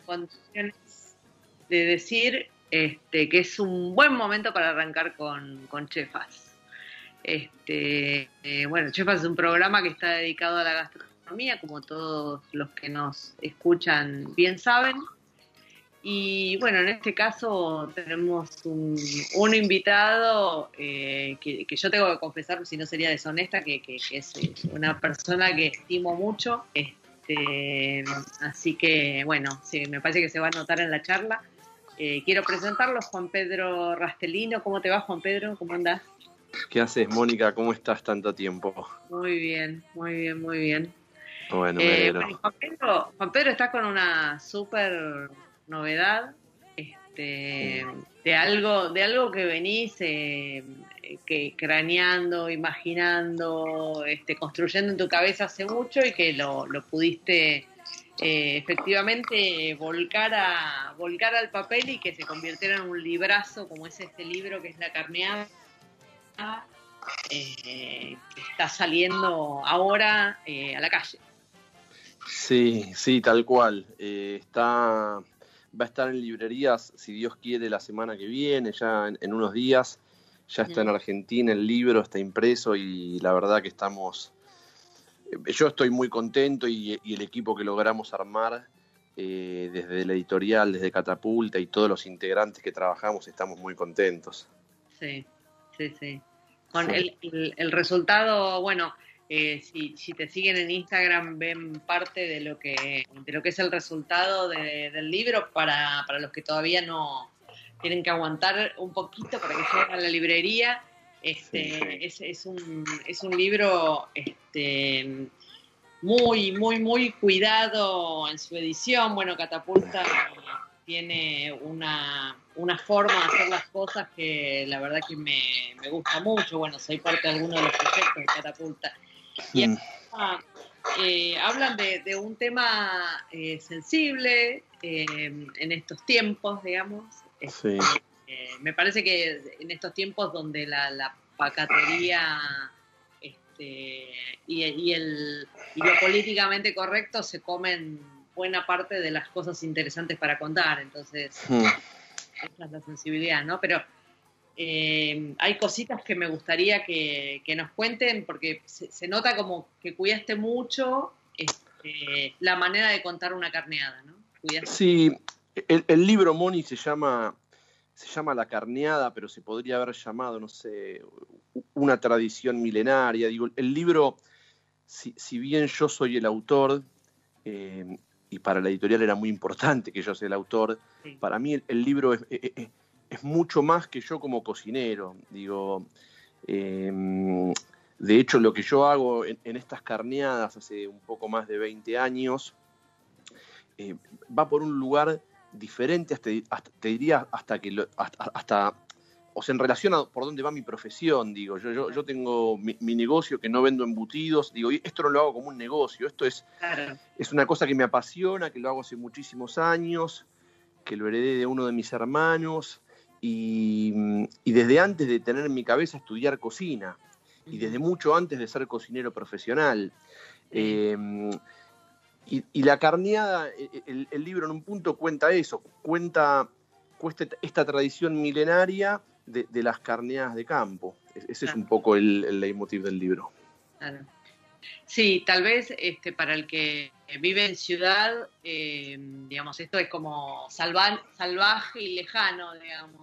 Condiciones de decir este, que es un buen momento para arrancar con, con Chefas. Este, eh, bueno, Chefas es un programa que está dedicado a la gastronomía, como todos los que nos escuchan bien saben. Y bueno, en este caso tenemos un, invitado eh, que, que yo tengo que confesar, si no sería deshonesta, que, que- es una persona que estimo mucho. Este, así que bueno, sí, me parece que se va a notar en la charla. Eh, quiero presentarlo, Juan Pedro Rastelino. ¿Cómo te va, Juan Pedro? ¿Cómo andás? ¿Qué haces, Mónica? ¿Cómo estás tanto tiempo? Muy bien, muy bien, muy bien. Bueno, me Eh, bueno, Juan, Pedro, Juan Pedro está con una súper novedad este, de algo de algo que venís eh, que craneando, imaginando, este, construyendo en tu cabeza hace mucho y que lo, lo pudiste eh, efectivamente volcar a volcar al papel y que se convirtiera en un librazo como es este libro que es La Carneada eh, que está saliendo ahora eh, a la calle. Sí, sí, tal cual. Eh, está, va a estar en librerías, si Dios quiere, la semana que viene, ya en, en unos días. Ya está en. Argentina el libro, está impreso y la verdad que estamos... eh, Yo estoy muy contento y, y el equipo que logramos armar eh, desde la editorial, desde Catapulta y todos los integrantes que trabajamos estamos muy contentos. Sí, sí, sí. Con Sí. el, el- el resultado, bueno, eh, si, si te siguen en Instagram ven parte de lo que de lo que es el resultado de- del libro para, para los que todavía no tienen que aguantar un poquito para que lleguen a la librería. Este. Es, es un, es un libro este, muy, muy, muy cuidado en su edición. Bueno, Catapulta tiene una, una forma de hacer las cosas que la verdad que me, me gusta mucho. Bueno, soy parte de algunos de los proyectos de Catapulta. Y Mm. eh, hablan de, de un tema eh, sensible eh, en estos tiempos, digamos. Sí. Eh, me parece que en estos tiempos donde la, la pacatería este, y, y el, y lo políticamente correcto se comen buena parte de las cosas interesantes para contar. Entonces, Mm. esa es la sensibilidad, ¿no? Pero eh, hay cositas que me gustaría que, que nos cuenten porque se, se nota como que cuidaste mucho este, la manera de contar una carneada, ¿no? Cuidaste Sí, el, el libro Moni se llama, se llama La Carneada, pero se podría haber llamado, no sé, una tradición milenaria. Digo, el libro, si, si bien yo soy el autor, eh, y para la editorial era muy importante que yo sea el autor, Sí. para mí el, el libro es, es- es- es mucho más que yo como cocinero. Digo, eh, de hecho, lo que yo hago en, en estas carneadas hace un poco más de 20 años, eh, va por un lugar diferente, hasta, hasta- te diría hasta que lo- hasta, hasta- o sea, en relación a por dónde va mi profesión, digo, yo, yo, yo tengo mi, mi negocio que no vendo embutidos, digo, y esto no lo hago como un negocio, esto es, Claro, es una cosa que me apasiona, que lo hago hace muchísimos años, que lo heredé de uno de mis hermanos, y, y desde antes de tener en mi cabeza estudiar cocina, y desde mucho antes de ser cocinero profesional. Eh, Y, la carneada, e, e, el, libro en un punto cuenta eso, cuenta, esta tradición milenaria de, las carneadas de campo. Ese es un poco el, el leitmotiv del libro. Claro. Sí, tal vez este, para el que vive en ciudad, eh, digamos, esto es como salvaje y lejano, digamos.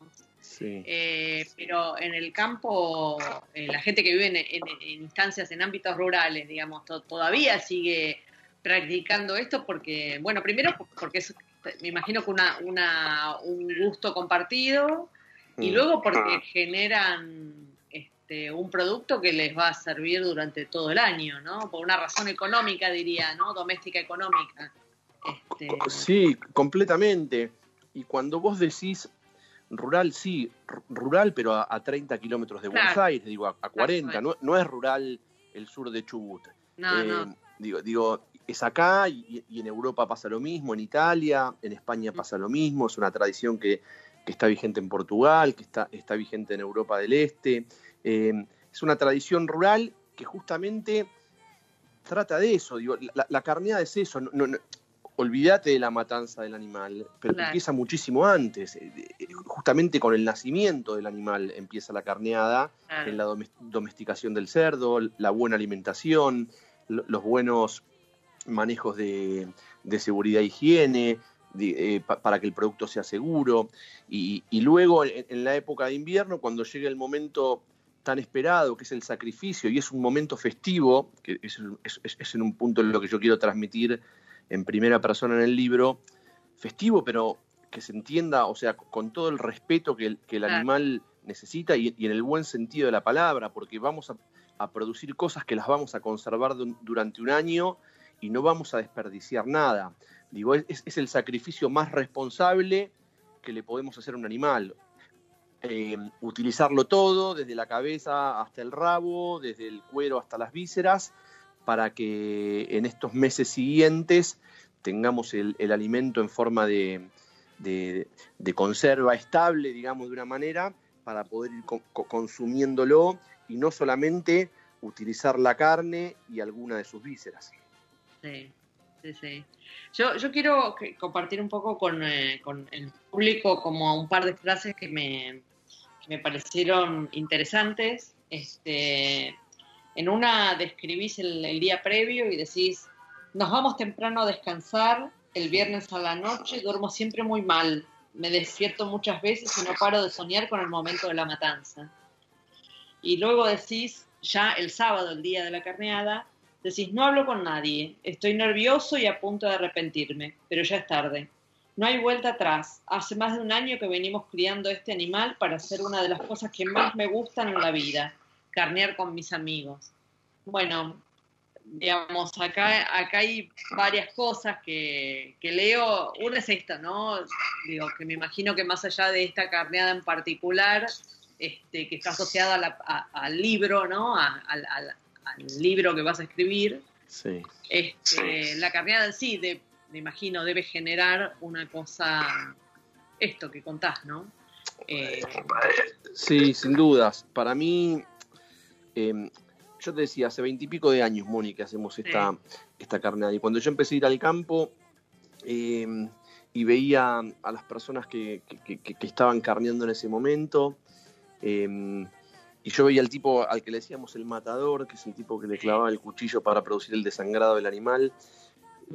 Eh, pero en el campo, eh, la gente que vive en, instancias, en ámbitos rurales, digamos, todavía sigue practicando esto porque, bueno, primero porque es, me imagino que una, una, un gusto compartido y mm. luego porque generan este, un producto que les va a servir durante todo el año, ¿no? Por una razón económica, diría, ¿no? Doméstica económica. Este, sí, completamente. Y cuando vos decís rural, sí, rural, pero a, 30 kilómetros de Buenos Aires, digo, a, 40, no, es rural el sur de Chubut. No, no. Eh, digo, digo, es acá y, en Europa pasa lo mismo, en Italia, en España pasa lo mismo, es una tradición que, está vigente en Portugal, que está, está vigente en Europa del Este. Eh, es una tradición rural que justamente trata de eso. Digo, la, carneada es eso. No, olvídate de la matanza del animal, pero empieza muchísimo antes. Eh, eh, justamente con el nacimiento del animal empieza la carneada, en la domesticación del cerdo, la buena alimentación, los buenos manejos de, seguridad e higiene, para que el producto sea seguro. Y, luego en, la época de invierno, cuando llega el momento tan esperado, que es el sacrificio, y es un momento festivo, que es, en un punto en lo que yo quiero transmitir en primera persona en el libro, festivo, pero que se entienda, o sea, con todo el respeto que el, animal necesita y, en el buen sentido de la palabra, porque vamos a, producir cosas que las vamos a conservar durante un año y no vamos a desperdiciar nada. Digo, es, el sacrificio más responsable que le podemos hacer a un animal. Eh, utilizarlo todo, desde la cabeza hasta el rabo, desde el cuero hasta las vísceras, para que en estos meses siguientes tengamos el, alimento en forma de, conserva estable, digamos, de una manera, para poder ir consumiéndolo y no solamente utilizar la carne y alguna de sus vísceras. Sí. Yo, quiero compartir un poco con, eh, con, el público como un par de frases que me, me parecieron interesantes. Este, en una describís el, día previo y decís, nos vamos temprano a descansar, el viernes a la noche duermo siempre muy mal, me despierto muchas veces y no paro de soñar con el momento de la matanza. Y luego decís, ya el sábado, el día de la carneada, decís, no hablo con nadie, estoy nervioso y a punto de arrepentirme, pero ya es tarde. No hay vuelta atrás. Hace más de un año que venimos criando este animal para hacer una de las cosas que más me gustan en la vida, carnear con mis amigos. Bueno, digamos, acá, acá hay varias cosas que, leo. Una es esta, ¿no? Digo, que me imagino que más allá de esta carneada en particular, este, que está asociada al libro, ¿no? Al, libro que vas a escribir. Sí. Este, la carneada en sí, de me imagino, debe generar una cosa, esto que contás, ¿no? Eh, sí, sin dudas. Para mí, em, yo te decía, hace veintipico de años, Mónica, hacemos esta, esta carnada. Y cuando yo empecé a ir al campo em, y veía a las personas que, estaban carneando en ese momento, em, y yo veía al tipo al que le decíamos el matador, que es el tipo que le clavaba el cuchillo para producir el desangrado del animal,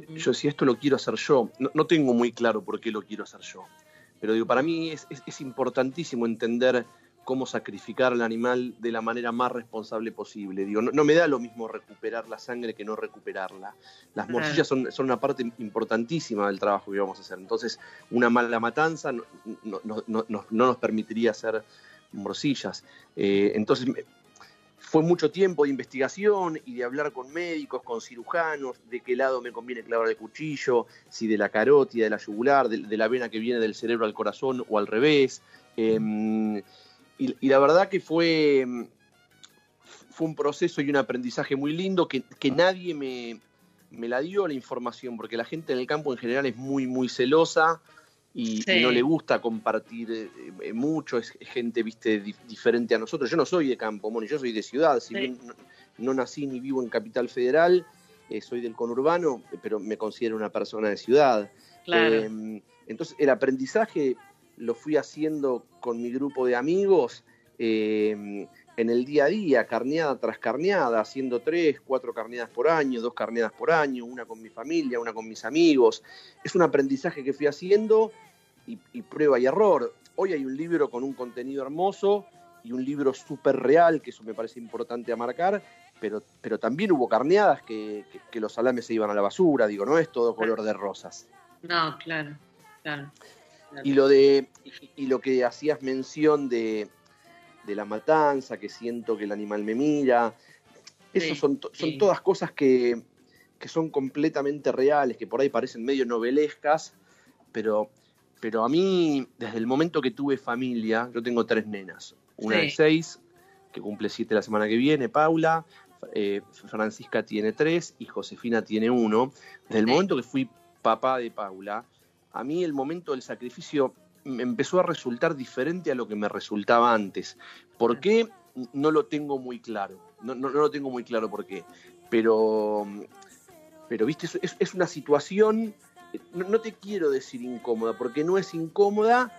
yo si esto lo quiero hacer yo, no, tengo muy claro por qué lo quiero hacer yo, pero digo, para mí es, importantísimo entender cómo sacrificar al animal de la manera más responsable posible. Digo, no, me da lo mismo recuperar la sangre que no recuperarla. Las morcillas son, una parte importantísima del trabajo que vamos a hacer. Entonces, una mala matanza no, nos permitiría hacer morcillas. Eh, entonces, fue mucho tiempo de investigación y de hablar con médicos, con cirujanos, de qué lado me conviene clavar el cuchillo, si de la carótida, de la yugular, de, la vena que viene del cerebro al corazón o al revés. Em, y, la verdad que fue, fue un proceso y un aprendizaje muy lindo que, nadie me, me, la dio la información, porque la gente en el campo en general es muy, muy celosa y, no le gusta compartir eh, eh, mucho, es gente, viste, diferente a nosotros. Yo no soy de campo, Moni, yo soy de ciudad, si bien no, nací ni vivo en Capital Federal, eh, soy del conurbano, pero me considero una persona de ciudad. Claro. Eh, entonces el aprendizaje lo fui haciendo con mi grupo de amigos eh, en el día a día, carneada tras carneada, haciendo tres, cuatro carneadas por año, dos carneadas por año, una con mi familia, una con mis amigos. Es un aprendizaje que fui haciendo y, y prueba y error. Hoy hay un libro con un contenido hermoso y un libro súper real, que eso me parece importante a marcar, pero, pero también hubo carneadas que, que, que los salames se iban a la basura, digo, no es todo color de rosas. No, claro, claro. claro. Y lo de y, y lo que hacías mención de, de, la matanza, que siento que el animal me mira, eso sí, son, sí. todas cosas que, que son completamente reales, que por ahí parecen medio novelescas, pero, pero a mí, desde el momento que tuve familia, yo tengo tres nenas, una sí. de seis, que cumple siete la semana que viene, Paula, eh, Francisca tiene tres y Josefina tiene uno. Desde el momento que fui papá de Paula, a mí el momento del sacrificio me empezó a resultar diferente a lo que me resultaba antes. ¿Por qué? No lo tengo muy claro. No, no, no lo tengo muy claro por qué. Pero, pero viste, es, es una situación, no, no, te quiero decir incómoda, porque no es incómoda,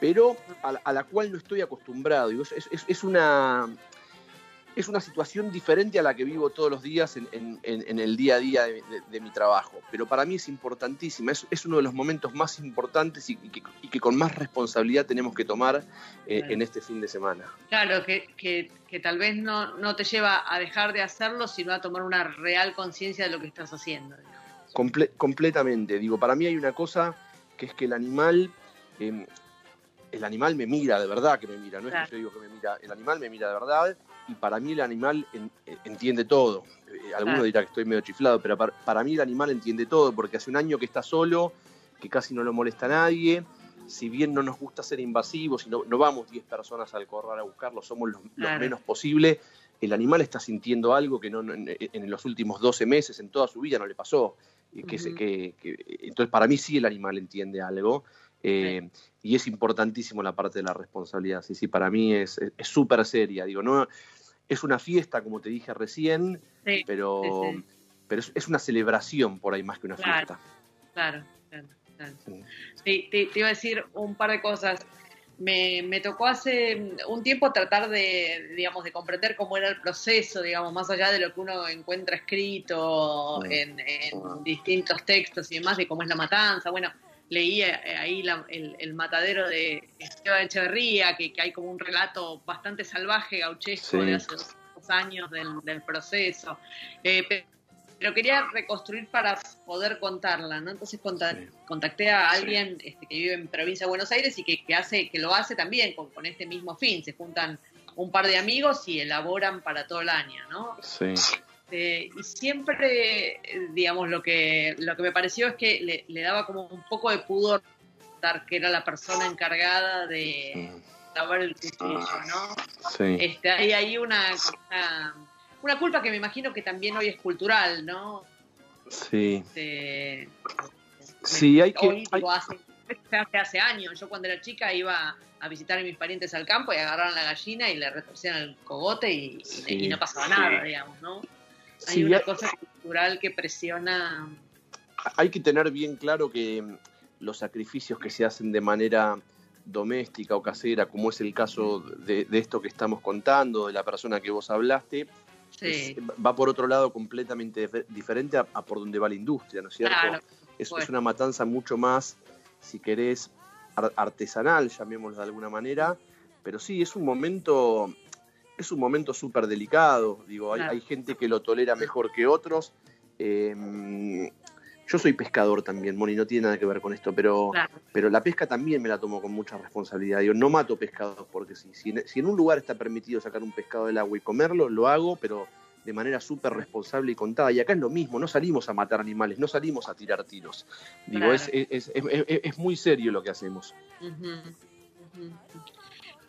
pero a, a, la cual no estoy acostumbrado. Es, es, es, una, es una situación diferente a la que vivo todos los días en, en, en el día a día de, de, de, mi trabajo. Pero para mí es importantísima, es, es uno de los momentos más importantes y, y, que, y, que, con más responsabilidad tenemos que tomar eh, claro. en este fin de semana. Claro, que, que, que, tal vez no, no te lleva a dejar de hacerlo, sino a tomar una real conciencia de lo que estás haciendo. Comple completamente, digo, para mí hay una cosa que es que el animal... Eh, el animal me mira de verdad que me mira, no claro. es que yo digo que me mira, el animal me mira de verdad y para mí el animal en, eh, entiende todo. Eh, alguno claro. dirá que estoy medio chiflado, pero para, para, mí el animal entiende todo, porque hace un año que está solo, que casi no lo molesta a nadie, si bien no nos gusta ser invasivos y no, no vamos 10 personas al corral a buscarlo, somos los, menos posible, el animal está sintiendo algo que no, en, en, los últimos 12 meses, en toda su vida, no le pasó. Que, uh -huh. que, que, entonces, para mí sí el animal entiende algo. Eh, sí. Y es importantísimo la parte de la responsabilidad. Sí, sí, para mí es súper seria. Digo, no es una fiesta, como te dije recién, sí, pero, sí, pero es, es, una celebración por ahí más que una claro, fiesta. Claro, claro, claro. Te, te, iba a decir un par de cosas. Me, me, tocó hace un tiempo tratar de, digamos, de comprender cómo era el proceso, digamos, más allá de lo que uno encuentra escrito en, en distintos textos y demás, de cómo es la matanza. Bueno, leí eh, ahí la, el, el, matadero de Esteban Echeverría, que, que, hay como un relato bastante salvaje, gauchesco, sí. de hace dos, años del, del proceso. Eh, pero quería reconstruir para poder contarla, ¿no? Entonces contacté, a alguien este, que vive en provincia de Buenos Aires y que, que, hace, que lo hace también con, con este mismo fin. Se juntan un par de amigos y elaboran para todo el año, ¿no? Sí. Este, y siempre, digamos, lo que, lo que me pareció es que le, le daba como un poco de pudor que era la persona encargada de lavar el cuchillo, ¿no? Sí. Este, hay ahí una, una, una, culpa que me imagino que también hoy es cultural, ¿no? Sí. Este, sí, hay que... Hay... Hace, hace años, yo cuando era chica iba a visitar a mis parientes al campo y agarraron la gallina y le retorcían el cogote y, sí, y no pasaba nada, digamos, ¿no? Hay sí, una hay, cosa cultural que presiona. Hay que tener bien claro que los sacrificios que se hacen de manera doméstica o casera, como es el caso de, de esto que estamos contando, de la persona que vos hablaste, sí. es, va por otro lado completamente diferente a, a, por donde va la industria, ¿no es cierto? Claro, es, es, una matanza mucho más, si querés, artesanal, llamémoslo de alguna manera, pero sí, es un momento es un momento súper delicado. Digo, hay, gente que lo tolera mejor que otros. Eh, yo soy pescador también, Moni, no tiene nada que ver con esto, pero, claro. pero la pesca también me la tomo con mucha responsabilidad. Digo, no mato pescados porque sí. Si, si, en un lugar está permitido sacar un pescado del agua y comerlo, lo hago, pero de manera súper responsable y contada. Y acá es lo mismo, no salimos a matar animales, no salimos a tirar tiros. Digo, claro. es, es, es, es, muy serio lo que hacemos. Uh -huh. Uh -huh.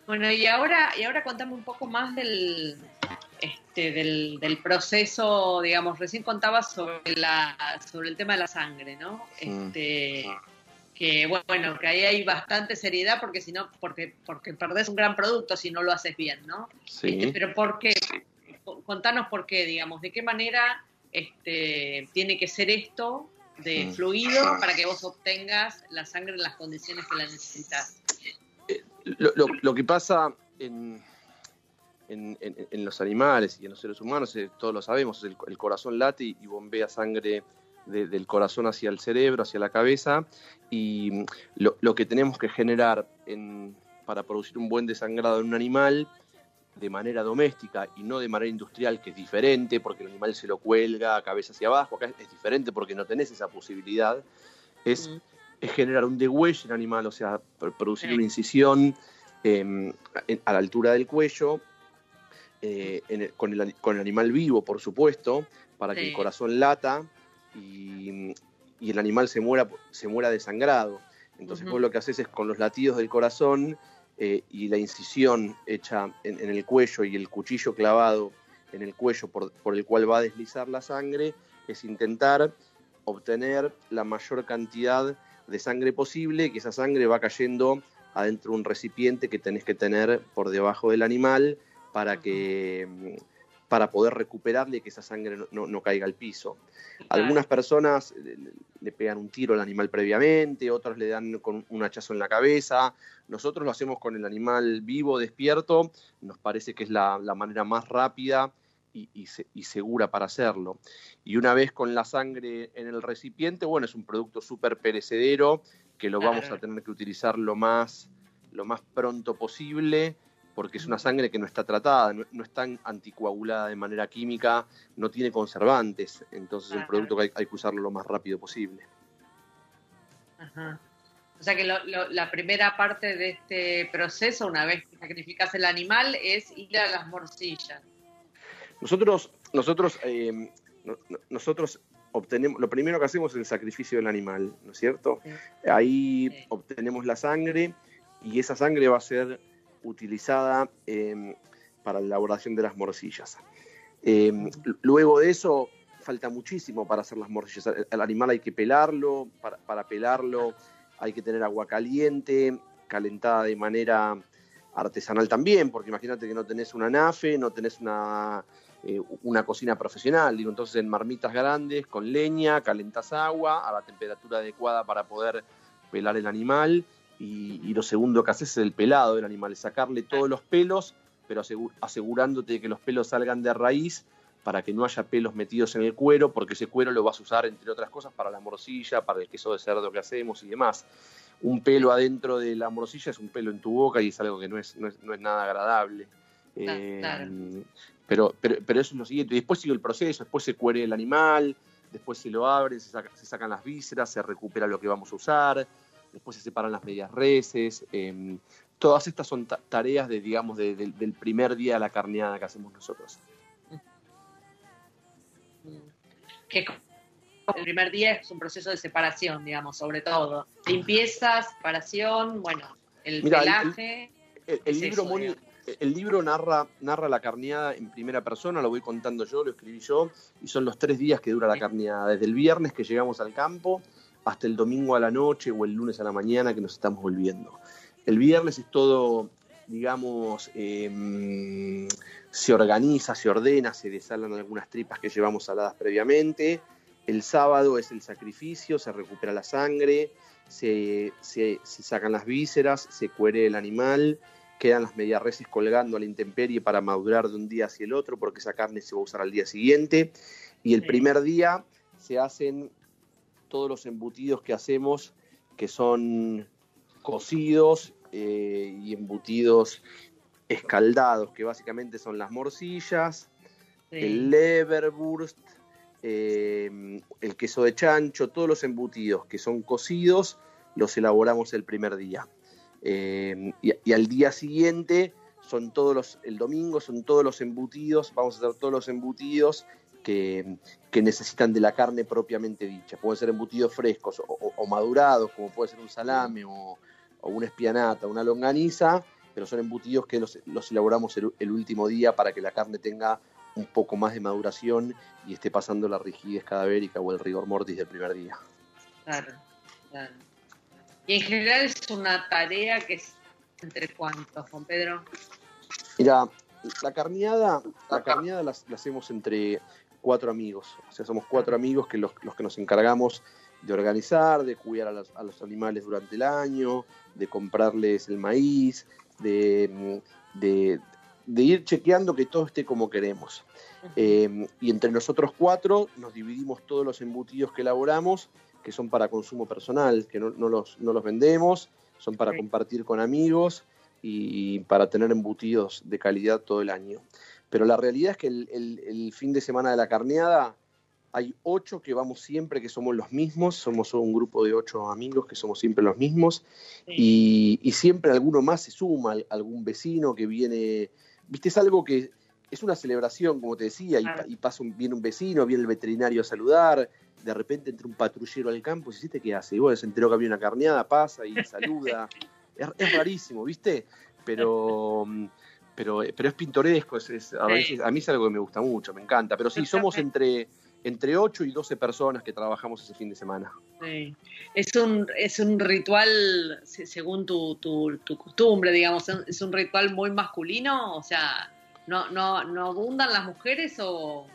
Bueno, y ahora, y ahora contame un poco más del, este, del, del, proceso, digamos, recién contabas sobre, la, sobre el tema de la sangre, ¿no? Este, que bueno, que ahí hay bastante seriedad porque si no, porque, porque perdés un gran producto si no lo haces bien, ¿no? Sí. Este, pero ¿por qué? Contanos por qué, digamos, de qué manera este, tiene que ser esto de Mm. fluido para que vos obtengas la sangre en las condiciones que la necesitas. Lo, lo- que pasa en, en- en- los animales y en los seres humanos, eh, todos lo sabemos, el, el corazón late y, bombea sangre de- del corazón hacia el cerebro, hacia la cabeza, y lo, lo que tenemos que generar en- para producir un buen desangrado en un animal de manera doméstica y no de manera industrial, que es diferente, porque el animal se lo cuelga cabeza hacia abajo, acá es diferente porque no tenés esa posibilidad, es. Es generar un degüello en el animal, o sea, pr- producir Sí. una incisión eh, en- a la altura del cuello, eh, en el- con, el, ani- con el animal vivo, por supuesto, para que el corazón lata y, y el animal se muera, se muera desangrado. Entonces Ujú. vos lo que haces es con los latidos del corazón eh, y la incisión hecha en, en el cuello y el cuchillo clavado en el cuello por, por el cual va a deslizar la sangre, es intentar obtener la mayor cantidad de sangre posible, que esa sangre va cayendo adentro de un recipiente que tenés que tener por debajo del animal para que mm, para poder recuperarle que esa sangre no, no- no caiga al piso. Algunas personas le, le pegan un tiro al animal previamente, otros le dan con un hachazo en la cabeza. Nosotros lo hacemos con el animal vivo, despierto. Nos parece que es la, la manera más rápida y, y se- y segura para hacerlo. Y una vez con la sangre en el recipiente, bueno, es un producto súper perecedero que lo vamos a tener que utilizar lo más, lo más pronto posible porque es una sangre que no está tratada, no, no está anticoagulada de manera química, no tiene conservantes, entonces es un Ajá. producto que hay, hay que usarlo lo más rápido posible. Ajá. O sea que lo- lo- la primera parte de este proceso, una vez que sacrificas el animal, es ir a las morcillas. Nosotros, nosotros, eh, no- no- nosotros obtenemos, lo primero que hacemos es el sacrificio del animal, ¿no es cierto? Sí. Ahí Sí. obtenemos la sangre y esa sangre va a ser utilizada eh, para la elaboración de las morcillas. Eh, luego de eso, falta muchísimo para hacer las morcillas. El, el animal hay que pelarlo, para, para pelarlo hay que tener agua caliente, calentada de manera artesanal también, porque imagínate que no tenés una nafe, no tenés una, eh, una cocina profesional, digo, entonces en marmitas grandes, con leña, calentás agua a la temperatura adecuada para poder pelar el animal, y, y lo segundo que haces es el pelado del animal, es sacarle todos los pelos, pero asegu- asegurándote de que los pelos salgan de raíz para que no haya pelos metidos en el cuero, porque ese cuero lo vas a usar, entre otras cosas, para la morcilla, para el queso de cerdo que hacemos y demás. Un pelo adentro de la morcilla es un pelo en tu boca y es algo que no es, no es, no es nada agradable. Claro, Eh, claro. Pero, pero, pero eso es lo siguiente. Y después sigue el proceso, después se cuere el animal, después se lo abre, se, saca- se sacan las vísceras, se recupera lo que vamos a usar, después se separan las medias reses. eh, todas estas son ta- tareas de, digamos, de- del- del primer día de la carneada que hacemos nosotros. Que el primer día es un proceso de separación, digamos, sobre todo. Limpieza, separación, bueno, el Mira, el- pelaje. El, libro, eso, Moni, digamos. El libro narra, narra la carneada en primera persona, lo voy contando yo, lo escribí yo, y son los tres días que dura la carneada, desde el viernes que llegamos al campo hasta el domingo a la noche o el lunes a la mañana que nos estamos volviendo. El viernes es todo, digamos, em, se organiza, se ordena, se desalan algunas tripas que llevamos saladas previamente. El sábado es el sacrificio, se recupera la sangre, se, se- se sacan las vísceras, se cuere el animal, quedan las medias reses colgando a la intemperie para madurar de un día hacia el otro, porque esa carne se va a usar al día siguiente. Y el Sí. primer día se hacen todos los embutidos que hacemos, que son cocidos eh, y embutidos escaldados, que básicamente son las morcillas, Sí. el leverwurst, eh, el queso de chancho, todos los embutidos que son cocidos, los elaboramos el primer día. Eh, y, al día siguiente son todos los, el domingo son todos los embutidos, vamos a hacer todos los embutidos que, que necesitan de la carne propiamente dicha. Pueden ser embutidos frescos o, madurados, como puede ser un salame o, o una espianata, una longaniza, pero son embutidos que los, los elaboramos el, el último día para que la carne tenga un poco más de maduración y esté pasando la rigidez cadavérica o el rigor mortis del primer día. Claro, claro. Y en general es una tarea que es entre cuántos, Juan Pedro. Mira, la carneada, la carneada la, la hacemos entre cuatro amigos. O sea, somos cuatro amigos que los, los que nos encargamos de organizar, de cuidar a los, a los, animales durante el año, de comprarles el maíz, de, de, de ir chequeando que todo esté como queremos. Eh, y entre nosotros cuatro nos dividimos todos los embutidos que elaboramos, que son para consumo personal, que no, no, los, no los, vendemos, son para compartir con amigos y para tener embutidos de calidad todo el año. Pero la realidad es que el, el, el fin de semana de la carneada hay ocho que vamos siempre, que somos los mismos, somos un grupo de ocho amigos que somos siempre los mismos, sí. y, y, siempre alguno más se suma, algún vecino que viene, viste, es algo que es una celebración, como te decía, y, y, pasa un, viene un vecino, viene el veterinario a saludar, de repente entra un patrullero al campo, y ¿sí, qué hace? Y bueno, se enteró que había una carneada, pasa y saluda, es, es, rarísimo, viste, pero... Pero, pero es pintoresco, es, es, a, veces, a mí es algo que me gusta mucho, me encanta, pero sí, somos entre entre 8 y 12 personas que trabajamos ese fin de semana. Sí. Es, un, es un ritual, según tu, tu, tu, costumbre, digamos, es un ritual muy masculino, o sea, ¿no, no, no abundan las mujeres o...?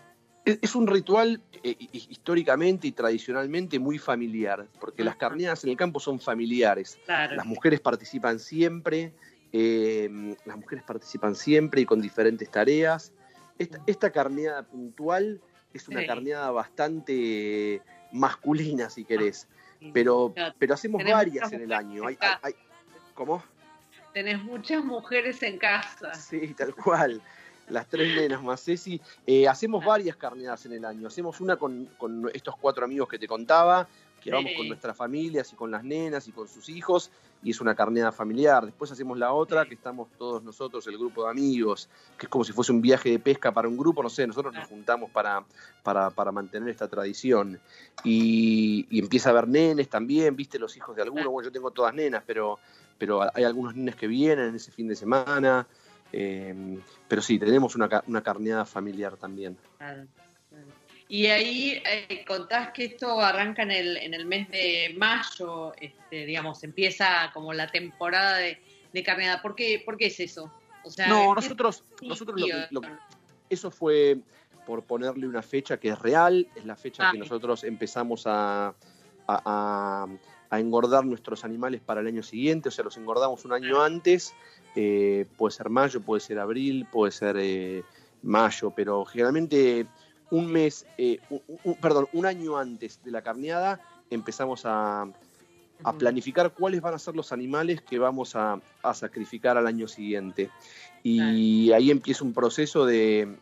Es, un ritual eh, históricamente y tradicionalmente muy familiar, porque las carneadas en el campo son familiares. Claro. Las mujeres participan siempre, eh, las mujeres participan siempre y con diferentes tareas. Esta, esta carneada puntual es una sí. carneada bastante masculina, si querés. Pero, pero hacemos varias en el año. Hay, hay, hay, ¿Cómo? Tenés muchas mujeres en casa. Sí, tal cual. Las tres nenas más Ceci. Eh, hacemos varias carneadas en el año. Hacemos una con, con estos cuatro amigos que te contaba, que vamos con nuestras familias y con las nenas y con sus hijos y es una carneada familiar. Después hacemos la otra, que estamos todos nosotros, el grupo de amigos, que es como si fuese un viaje de pesca para un grupo, no sé, nosotros nos juntamos para, para, para mantener esta tradición. Y, y, empieza a haber nenes también, viste, los hijos de algunos, bueno, yo tengo todas nenas, pero, pero hay algunos nenes que vienen en ese fin de semana. Eh, pero sí, tenemos una, una carneada familiar también. Claro. Y ahí eh, contás que esto arranca en el, en el mes de mayo, este, digamos, empieza como la temporada de, de carneada. ¿Por qué, ¿Por qué es eso? O sea, no, nosotros, nosotros lo, lo, eso fue por ponerle una fecha que es real, es la fecha ah, que nosotros empezamos a, a, a, engordar nuestros animales para el año siguiente, o sea, los engordamos un año antes, eh, puede ser mayo, puede ser abril, puede ser eh, mayo, pero generalmente un mes, eh, un, un, perdón, un año antes de la carneada empezamos a, a, planificar cuáles van a ser los animales que vamos a, a sacrificar al año siguiente. Y ahí empieza un proceso de,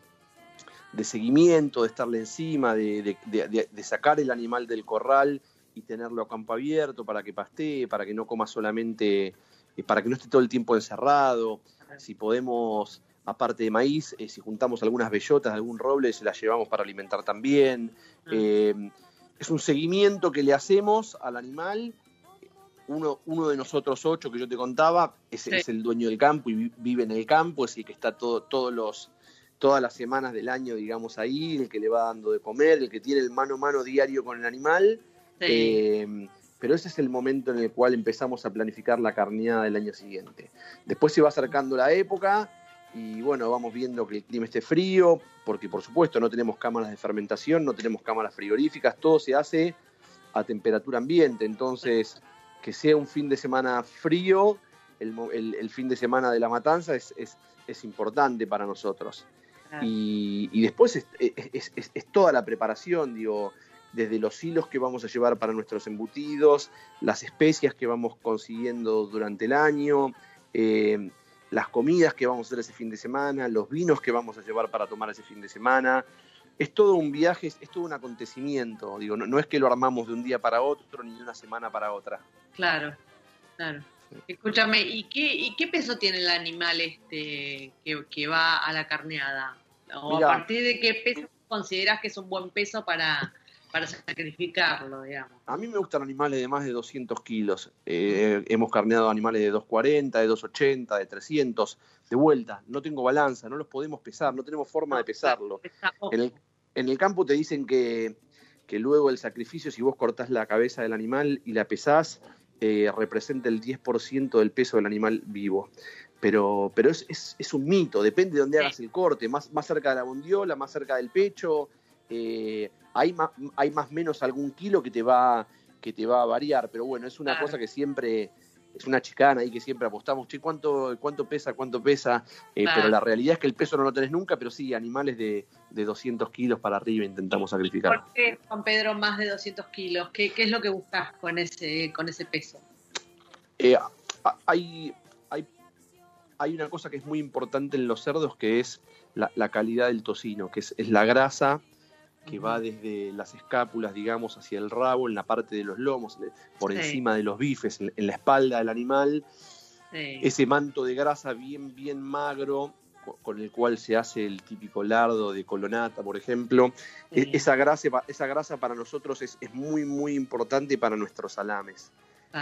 de seguimiento, de estarle encima, de, de, de, sacar el animal del corral y tenerlo a campo abierto para que pastee, para que no coma solamente, eh, para que no esté todo el tiempo encerrado. Si podemos aparte de maíz, eh, si juntamos algunas bellotas de algún roble, se las llevamos para alimentar también. Mm. Eh, es un seguimiento que le hacemos al animal. Uno, uno, de nosotros ocho que yo te contaba es, sí. es, el dueño del campo y vive en el campo, es el que está todo, todos los, todas las semanas del año, digamos, ahí, el que le va dando de comer, el que tiene el mano a mano diario con el animal. Sí. Eh, pero ese es el momento en el cual empezamos a planificar la carneada del año siguiente. Después se va acercando la época, y bueno, vamos viendo que el clima esté frío, porque por supuesto no tenemos cámaras de fermentación, no tenemos cámaras frigoríficas, todo se hace a temperatura ambiente, entonces que sea un fin de semana frío, el, el, el fin de semana de la matanza es, es, es importante para nosotros. Ah. Y, y, después es, es, toda la preparación, digo, desde los hilos que vamos a llevar para nuestros embutidos, las especias que vamos consiguiendo durante el año, eh, las comidas que vamos a hacer ese fin de semana, los vinos que vamos a llevar para tomar ese fin de semana. Es todo un viaje, es, es todo un acontecimiento. Digo, no, no, es que lo armamos de un día para otro ni de una semana para otra. Claro, claro. Escúchame, ¿y qué, ¿y qué peso tiene el animal este que, que va a la carneada? ¿O a partir de qué peso consideras que es un buen peso para, para sacrificarlo, digamos. A mí me gustan animales de más de 200 kilos. Eh, hemos carneado animales de 240, de 280, de 300. De vuelta, no tengo balanza, no los podemos pesar, no tenemos forma de pesarlo. En el, en el campo te dicen que, que luego el sacrificio, si vos cortás la cabeza del animal y la pesás, eh, representa el 10% del peso del animal vivo. Pero, pero es, es, es, un mito, depende de dónde hagas el corte, más, más cerca de la bondiola, más cerca del pecho, eh, hay más, hay más menos algún kilo que te va que te va a variar, pero bueno, es una Claro. cosa que siempre es una chicana ahí que siempre apostamos, che, ¿cuánto, cuánto pesa, cuánto pesa? Eh, Claro. Pero la realidad es que el peso no lo tenés nunca, pero sí, animales de, de 200 kilos para arriba intentamos sacrificar. ¿Por qué, Juan Pedro, más de 200 kilos? ¿Qué, qué es lo que buscas con ese, con ese peso? Eh, hay, hay, hay una cosa que es muy importante en los cerdos que es la, la calidad del tocino, que es, es la grasa que va desde las escápulas, digamos, hacia el rabo, en la parte de los lomos, por Sí. encima de los bifes, en, en la espalda del animal, Sí. ese manto de grasa bien, bien magro, co- con el cual se hace el típico lardo de colonata, por ejemplo. E- Sí. Esa grasa, pa- esa grasa para nosotros es, es muy, muy importante para nuestros salames.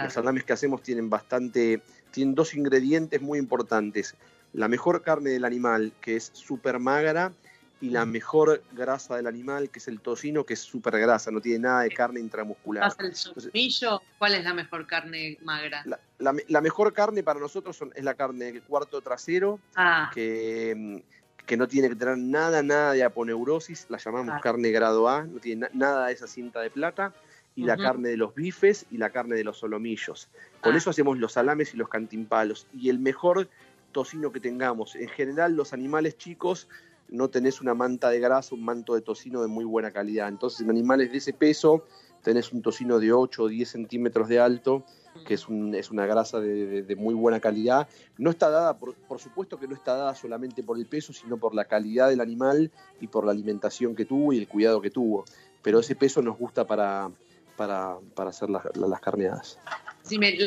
Los salames que hacemos tienen bastante, tienen dos ingredientes muy importantes. La mejor carne del animal, que es súper magra, y la mejor grasa del animal, que es el tocino, que es súper grasa, no tiene nada de carne intramuscular. ¿Pasa el solomillo? ¿Cuál es la mejor carne magra? La, la me- la mejor carne para nosotros son- es la carne del cuarto trasero, Ah, que, mm, que no tiene que tener nada, nada de aponeurosis, la llamamos carne grado A, no tiene na- nada de esa cinta de plata, y la carne de los bifes y la carne de los solomillos. Con Ah. eso hacemos los salames y los cantimpalos. Y el mejor tocino que tengamos. En general, los animales chicos no tenés una manta de grasa, un manto de tocino de muy buena calidad. Entonces, en animales de ese peso, tenés un tocino de 8 o 10 centímetros de alto, que es, un- es una grasa de, muy buena calidad. No está dada, por, supuesto que no está dada solamente por el peso, sino por la calidad del animal y por la alimentación que tuvo y el cuidado que tuvo. Pero ese peso nos gusta para, hacer las, carneadas.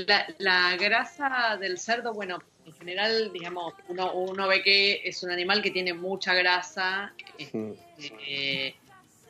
La, la grasa del cerdo, bueno, en general, digamos, uno, uno ve que es un animal que tiene mucha grasa, Mm. eh,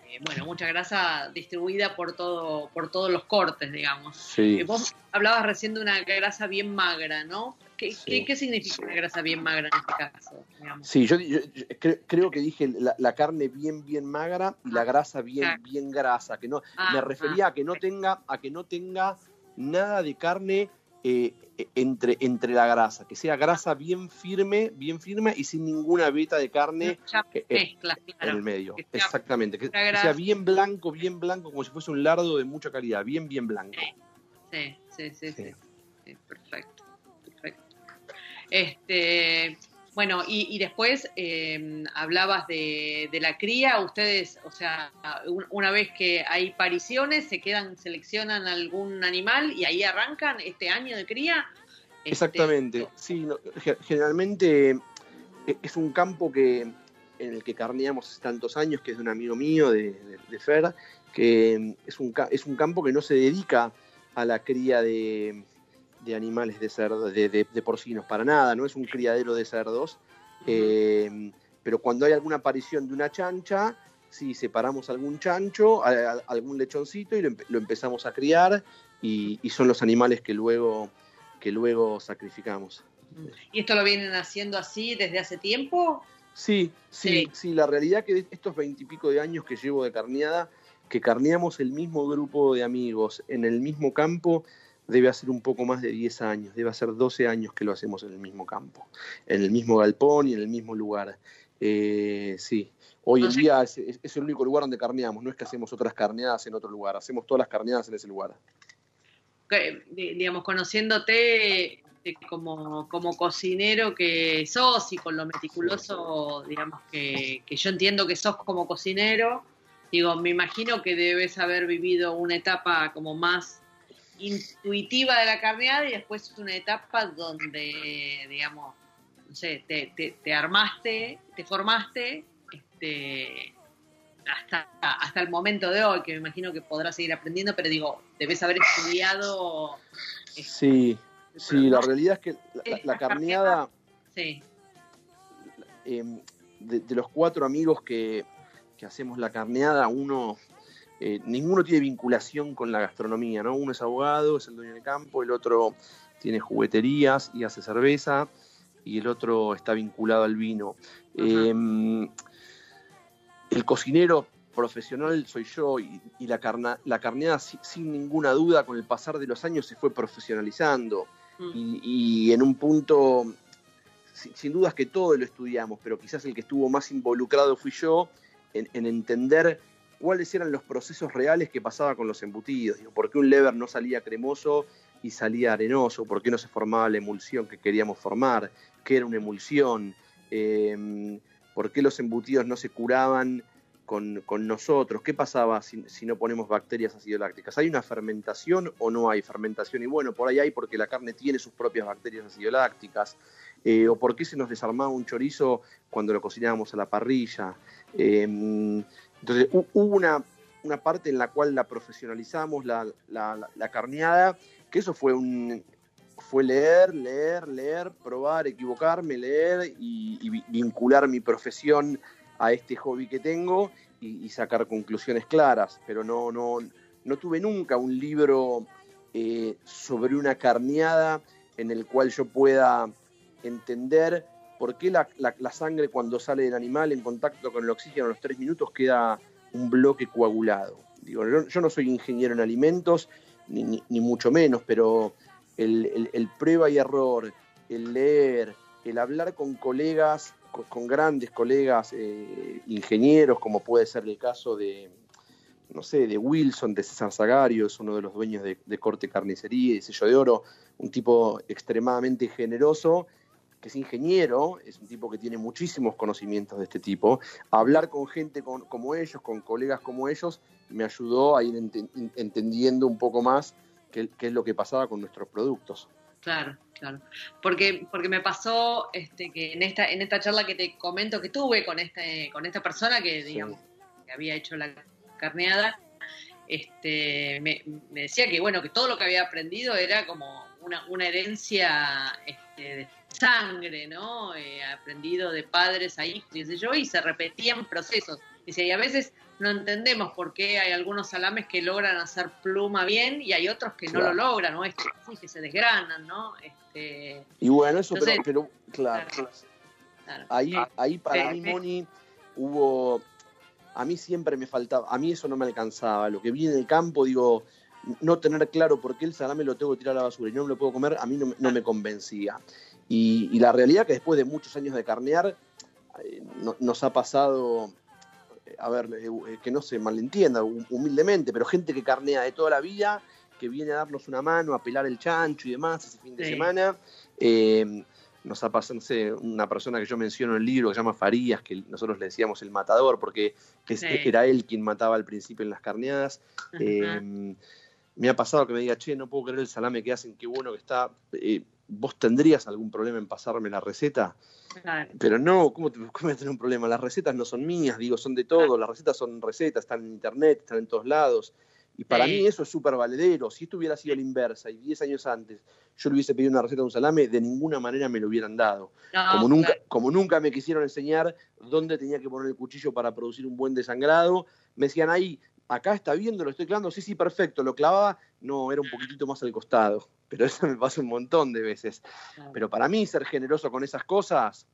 eh, bueno, mucha grasa distribuida por todo, por todos los cortes, digamos. Sí. Eh, Vos hablabas recién de una grasa bien magra, ¿no? ¿Qué, Sí. qué, qué significa una grasa bien magra en este caso? digamos? Sí, yo, yo- yo cre- creo que dije la, la carne bien, bien magra y la Ah, grasa bien, bien grasa. Que no, Ah, me refería ah, a que no tenga, a que no tenga nada de carne eh, entre, entre la grasa, que sea grasa bien firme, bien firme y sin ninguna veta de carne eh, eh, mezcla, en claro. el medio. que sea Exactamente, que, sea bien blanco, bien blanco, como si fuese un lardo de mucha calidad, bien, bien blanco. Sí, sí, sí, sí. Sí. Sí, perfecto, perfecto. Este, bueno, y, y después eh, hablabas de, de la cría, ustedes, o sea, un- una vez que hay pariciones, se quedan, seleccionan algún animal y ahí arrancan este año de cría. Este, Exactamente, sí, no, generalmente eh, es un campo que en el que carneamos hace tantos años, que es de un amigo mío, de, de- de Fer, que mm, es un, es un campo que no se dedica a la cría de, de animales de cerdos, de, de- de porcinos, para nada, no es un criadero de cerdos, eh, pero cuando hay alguna aparición de una chancha, sí, separamos algún chancho, a- a- algún lechoncito y lo, empe- lo empezamos a criar y, y son los animales que luego, que luego sacrificamos. ¿Y esto lo vienen haciendo así desde hace tiempo? Sí, sí, Sí. sí, la realidad que de estos veintipico de años que llevo de carneada, que carneamos el mismo grupo de amigos en el mismo campo, debe hacer un poco más de 10 años, debe hacer 12 años que lo hacemos en el mismo campo, en el mismo galpón y en el mismo lugar. Eh, sí, hoy en día es, es- el único lugar donde carneamos, no es que hacemos otras carneadas en otro lugar, hacemos todas las carneadas en ese lugar. digamos, conociéndote como, como cocinero que sos y con lo meticuloso, digamos, que, que yo entiendo que sos como cocinero, digo, me imagino que debes haber vivido una etapa como más intuitiva de la carneada y después una etapa donde, digamos, no sé, te, te, te armaste, te formaste, este, hasta, hasta el momento de hoy, que me imagino que podrás seguir aprendiendo, pero digo, debes haber estudiado. este, Sí, sí, la realidad es que la, la- la Estas carneada... Sí, eh, de, de los cuatro amigos que, que hacemos la carneada, uno, eh, ninguno tiene vinculación con la gastronomía, ¿no? Uno es abogado, es el dueño del campo, el otro tiene jugueterías y hace cerveza, y el otro está vinculado al vino. Eh, el cocinero profesional soy yo y, y la, carna- la carneada si- sin ninguna duda con el pasar de los años se fue profesionalizando Mm. y, y en un punto, sin, sin dudas que todo lo estudiamos, pero quizás el que estuvo más involucrado fui yo en, en entender cuáles eran los procesos reales que pasaba con los embutidos. ¿Por qué un lever no salía cremoso y salía arenoso? ¿Por qué no se formaba la emulsión que queríamos formar? ¿Qué era una emulsión? Eh, ¿Por qué los embutidos no se curaban con, nosotros? ¿Qué pasaba si, no ponemos bacterias acidolácticas? ¿Hay una fermentación o no hay fermentación? Y bueno, por ahí hay porque la carne tiene sus propias bacterias acidolácticas. Eh, ¿O por qué se nos desarmaba un chorizo cuando lo cocinábamos a la parrilla? Eh, entonces, hubo una, una, parte en la cual la profesionalizamos, la, la, carneada, que eso fue un, fue leer, leer, leer, probar, equivocarme, leer y, vincular mi profesión a este hobby que tengo y, y, sacar conclusiones claras. Pero no, no, no tuve nunca un libro eh, sobre una carneada en el cual yo pueda entender por qué la, sangre cuando sale del animal en contacto con el oxígeno a los tres minutos queda un bloque coagulado. Digo, yo, no soy ingeniero en alimentos, ni, mucho menos, pero el, prueba y error, el leer, el hablar con colegas, con, con grandes colegas eh, ingenieros, como puede ser el caso de, no sé, de Wilson, de César Zagario, es uno de los dueños de, de Corte Carnicería y Sello de Oro, un tipo extremadamente generoso, que es ingeniero, es un tipo que tiene muchísimos conocimientos de este tipo. Hablar con gente con, como ellos, con colegas como ellos, me ayudó a ir ent entendiendo un poco más qué, qué, es lo que pasaba con nuestros productos. Claro, claro. Porque, porque me pasó este, que en esta, en esta charla que te comento que tuve con, este, con esta persona que, digamos, sí. que había hecho la carneada, este, me, me, decía que bueno, que todo lo que había aprendido era como una, una herencia este, de sangre, ¿no? Eh, aprendido de padres a hijos, sé yo, y se repetían procesos. Dice, y a veces no entendemos por qué hay algunos salames que logran hacer pluma bien y hay otros que claro. no lo logran, ¿no? Este, sí, que se desgranan, ¿no? Este, y bueno, eso, Entonces, pero, pero, claro, claro, claro. Ahí, ahí para sí, mí, Moni, hubo, a mí siempre me faltaba, a mí eso no me alcanzaba, lo que vi en el campo, digo, no tener claro por qué el salame lo tengo que tirar a la basura y no me lo puedo comer, a mí no, no me convencía. Y, y, la realidad que después de muchos años de carnear, eh, no, nos ha pasado a ver, eh, que no se malentienda humildemente, pero gente que carnea de toda la vida, que viene a darnos una mano, a pelar el chancho y demás ese fin de sí. semana. Eh, nos ha pasado, no sé, una persona que yo menciono en el libro que se llama Farías, que nosotros le decíamos el matador, porque que sí. era él quien mataba al principio en las carneadas. Eh, me ha pasado que me diga, che, no puedo creer el salame que hacen, qué bueno que está. Eh, ¿Vos tendrías algún problema en pasarme la receta? Claro. Pero no, ¿cómo, te, ¿cómo voy a tener un problema? Las recetas no son mías, digo, son de todo. Claro. Las recetas son recetas, están en internet, están en todos lados. Y para sí. mí eso es súper valedero. Si esto hubiera sido la inversa y 10 años antes yo le hubiese pedido una receta de un salame, de ninguna manera me lo hubieran dado. No, como, nunca, claro. como nunca me quisieron enseñar dónde tenía que poner el cuchillo para producir un buen desangrado, me decían ahí, acá está viendo, lo estoy clavando, sí, sí, perfecto, lo clavaba, no, era un poquitito más al costado. Pero eso me pasa un montón de veces. Claro. Pero para mí ser generoso con esas cosas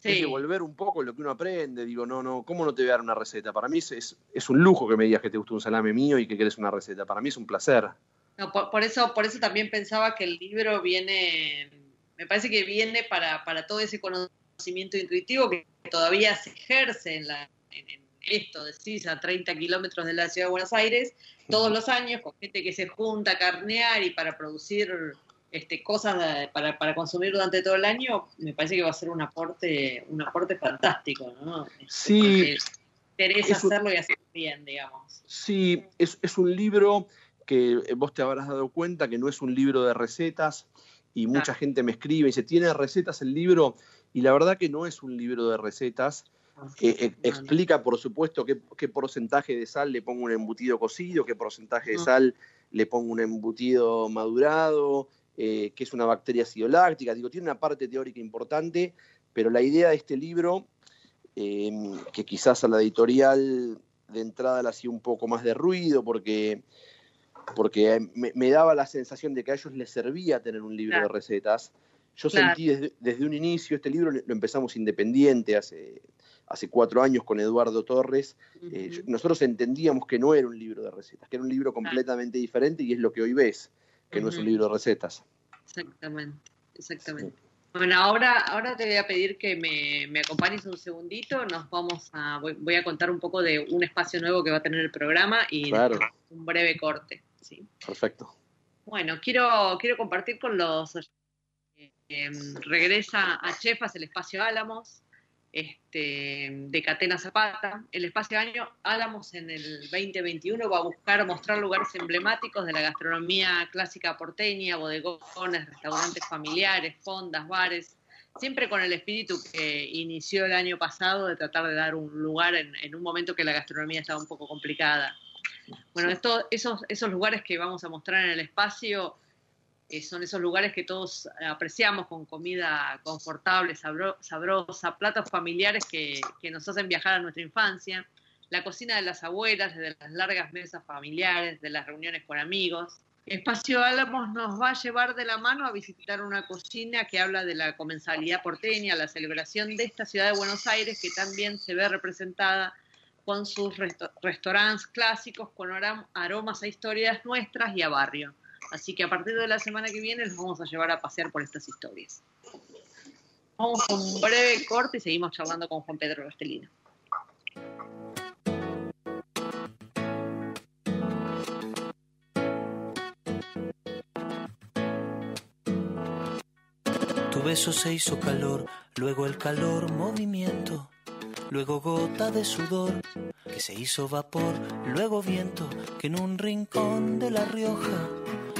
sí. es devolver un poco lo que uno aprende. Digo, no, no, ¿cómo no te voy a dar una receta? Para mí es, es, es un lujo que me digas que te gusta un salame mío y que querés una receta. Para mí es un placer. No, por, por, eso, por eso también pensaba que el libro viene, me parece que viene para, para todo ese conocimiento intuitivo que todavía se ejerce en, la, en, en esto, decís, a 30 kilómetros de la ciudad de Buenos Aires, todos los años, con gente que se junta a carnear y para producir este, cosas para, para, consumir durante todo el año, me parece que va a ser un aporte, un aporte fantástico, ¿no? Este, sí. Interesa hacerlo y hacerlo bien, digamos. Sí, es, es un libro que vos te habrás dado cuenta que no es un libro de recetas y mucha ah. gente me escribe y dice, ¿tiene recetas el libro? Y la verdad que no es un libro de recetas, eh, explica, por supuesto, qué, qué, porcentaje de sal le pongo un embutido cocido, qué porcentaje de sal le pongo un embutido madurado, eh, que es una bacteria acidoláctica. Digo, tiene una parte teórica importante, pero la idea de este libro, eh, que quizás a la editorial de entrada le hacía un poco más de ruido, porque, porque me, me, daba la sensación de que a ellos les servía tener un libro claro. de recetas. Yo claro. sentí desde, desde, un inicio, este libro lo empezamos independiente hace hace cuatro años con Eduardo Torres, uh -huh. eh, nosotros entendíamos que no era un libro de recetas, que era un libro completamente diferente y es lo que hoy ves, que uh -huh. no es un libro de recetas. Exactamente, exactamente. Sí. Bueno, ahora, ahora te voy a pedir que me, me acompañes un segundito. Nos vamos a, voy, voy a contar un poco de un espacio nuevo que va a tener el programa y Claro. un breve corte. ¿sí? Perfecto. Bueno, quiero, quiero compartir con los. Eh, regresa a Chefas el espacio Álamos, este, de Catena Zapata. El espacio año Álamos en el 2021 va a buscar mostrar lugares emblemáticos de la gastronomía clásica porteña, bodegones, restaurantes familiares, fondas, bares, siempre con el espíritu que inició el año pasado de tratar de dar un lugar en, en un momento que la gastronomía estaba un poco complicada. Bueno, esto, esos, esos lugares que vamos a mostrar en el espacio son esos lugares que todos apreciamos con comida confortable, sabro- sabrosa, platos familiares que, nos hacen viajar a nuestra infancia, la cocina de las abuelas, de las largas mesas familiares, de las reuniones con amigos. Espacio Álamos nos va a llevar de la mano a visitar una cocina que habla de la comensalidad porteña, la celebración de esta ciudad de Buenos Aires que también se ve representada con sus restaurantes clásicos, con aromas a historias nuestras y a barrio. Así que a partir de la semana que viene los vamos a llevar a pasear por estas historias. Vamos con un breve corte y seguimos charlando con Juan Pedro Gastelino. Tu beso se hizo calor, luego el calor movimiento, luego gota de sudor que se hizo vapor, luego viento que en un rincón de La Rioja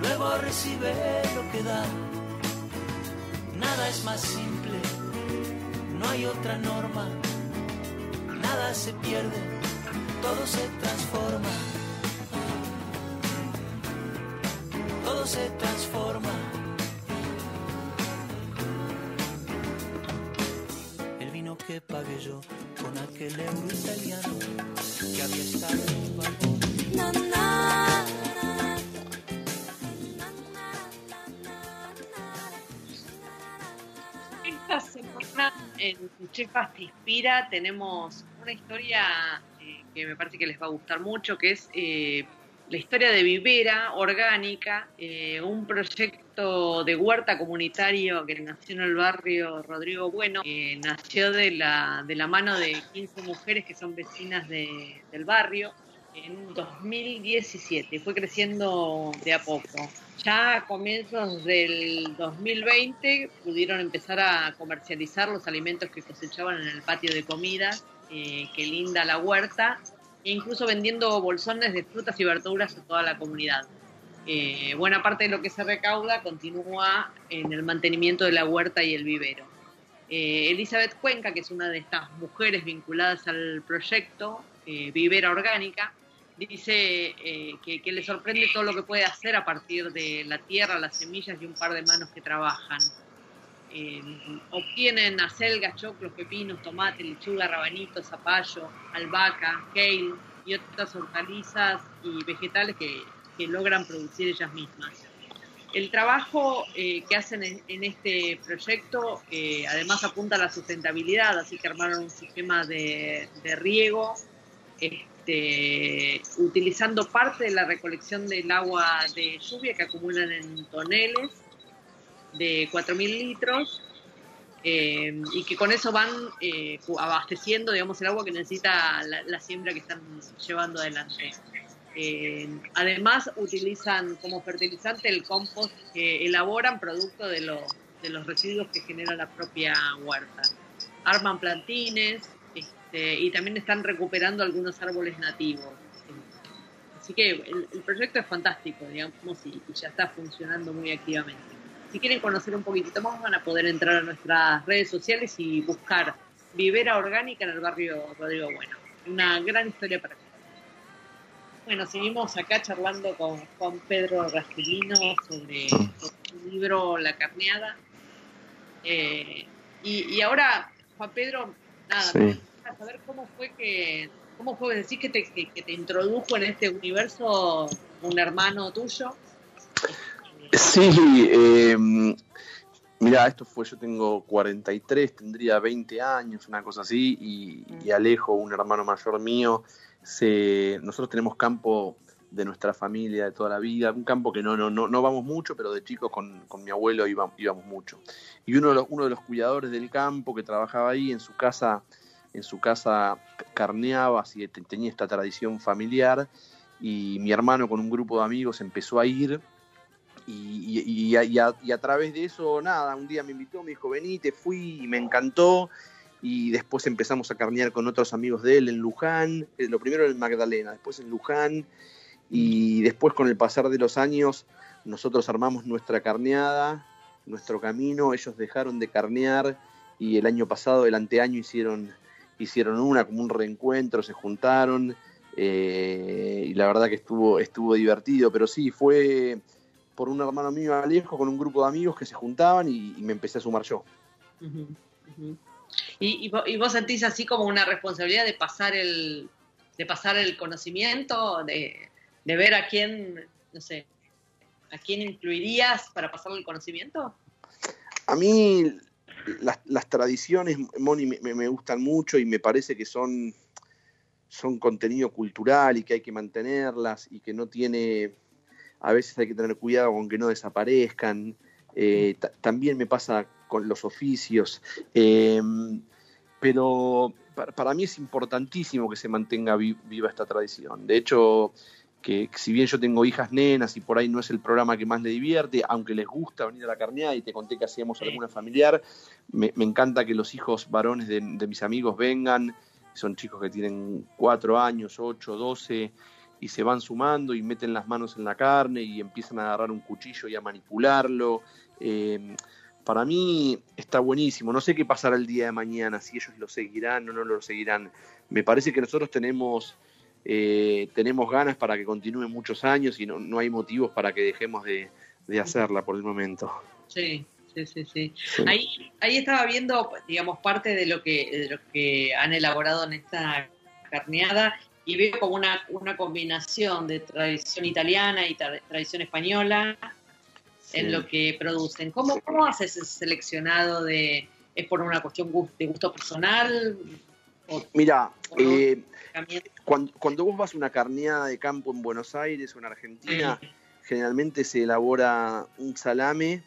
luego recibe lo que da. Nada es más simple, no hay otra norma, nada se pierde, todo se transforma. todo se transforma. El vino que pagué yo con aquel euro italiano que había estado en Chefas Te Inspira tenemos una historia eh, que me parece que les va a gustar mucho, que es eh, la historia de Vivera Orgánica, eh, un proyecto de huerta comunitario que nació en el barrio Rodrigo Bueno, que nació de la, de la mano de 15 mujeres que son vecinas de- del barrio en 2017, fue creciendo de a poco. Ya a comienzos del 2020 pudieron empezar a comercializar los alimentos que cosechaban en el patio de comidas, eh, que linda la huerta, e incluso vendiendo bolsones de frutas y verduras a toda la comunidad. Eh, buena parte de lo que se recauda continúa en el mantenimiento de la huerta y el vivero. Eh, Elizabeth Cuenca, que es una de estas mujeres vinculadas al proyecto eh, Vivera Orgánica, dice eh, que, le sorprende todo lo que puede hacer a partir de la tierra, las semillas y un par de manos que trabajan. Eh, obtienen acelgas, choclos, pepinos, tomate, lechuga, rabanito, zapallo, albahaca, kale y otras hortalizas y vegetales que, logran producir ellas mismas. El trabajo eh, que hacen en, este proyecto además apunta a la sustentabilidad, así que armaron un sistema de riego este, utilizando parte de la recolección del agua de lluvia que acumulan en toneles de 4.000 litros eh, y que con eso van eh, abasteciendo digamos, el agua que necesita la, la siembra que están llevando adelante. Eh, además, utilizan como fertilizante el compost que elaboran producto de, lo- de los residuos que genera la propia huerta. Arman plantines este, y también están recuperando algunos árboles nativos. Así que el, proyecto es fantástico, digamos, y, ya está funcionando muy activamente. Si quieren conocer un poquitito más, van a poder entrar a nuestras redes sociales y buscar Vivera Orgánica en el barrio Rodrigo Bueno. Una gran historia para contar. Bueno, seguimos acá charlando con Juan Pedro Rastelino sobre, su libro libro La Carneada. Eh, y, ahora, Juan Pedro, nada, Sí. Para saber cómo fue que, cómo fue decir que te, que, que te introdujo en este universo un hermano tuyo. Sí, eh, mira, esto fue, yo tengo 43, tendría 20 años, una cosa así, y, y Alejo, un hermano mayor mío, se, nosotros tenemos campo de nuestra familia de toda la vida, un campo que no, no, no, no vamos mucho, pero de chicos con, con mi abuelo íbamos, íbamos mucho. Y uno de, los, uno de los cuidadores del campo que trabajaba ahí en su casa, en su casa carneaba, así te- tenía esta tradición familiar, y mi hermano con un grupo de amigos empezó a ir y a- y a través de eso, nada, un día me invitó, me dijo, vení, te fui y me encantó. Y después empezamos a carnear con otros amigos de él en Luján, eh, lo primero en Magdalena, después en Luján. Y después con el pasar de los años, nosotros armamos nuestra carneada, nuestro camino, ellos dejaron de carnear y el año pasado, el anteaño, hicieron, hicieron una, como un reencuentro, se juntaron. eh, y la verdad que estuvo, estuvo divertido, pero sí, fue, por un hermano mío Alejo con un grupo de amigos que se juntaban y, y me empecé a sumar yo. Y, y vos sentís así como una responsabilidad de pasar el, de pasar el conocimiento, de, de ver a quién, no sé, a quién incluirías para pasar el conocimiento. A mí las, tradiciones, Moni, me, gustan mucho y me parece que son, son contenido cultural y que hay que mantenerlas y que no tiene, a veces hay que tener cuidado con que no desaparezcan. Eh, ta- también me pasa con los oficios. Eh, pero para, mí es importantísimo que se mantenga vi- viva esta tradición. De hecho, que si bien yo tengo hijas nenas y por ahí no es el programa que más le divierte, aunque les gusta venir a la carneada y te conté que hacíamos alguna familiar, me, me encanta que los hijos varones de, de mis amigos vengan, son chicos que tienen cuatro años, ocho, doce, y se van sumando y meten las manos en la carne y empiezan a agarrar un cuchillo y a manipularlo. Eh, para mí está buenísimo. No sé qué pasará el día de mañana, si ellos lo seguirán o no lo seguirán. Me parece que nosotros tenemos, eh, tenemos ganas para que continúe muchos años y no, no hay motivos para que dejemos de, de hacerla por el momento. Sí, sí, sí, sí. Sí. Ahí, ahí estaba viendo, digamos, parte de lo que, de lo que han elaborado en esta carneada y veo como una, una combinación de tradición italiana y tra- tradición española en lo que producen. ¿Cómo, cómo haces ese seleccionado de, es por una cuestión de gusto personal? O Mira, eh, cuando, cuando vos vas a una carneada de campo en Buenos Aires o en Argentina, generalmente se elabora un salame,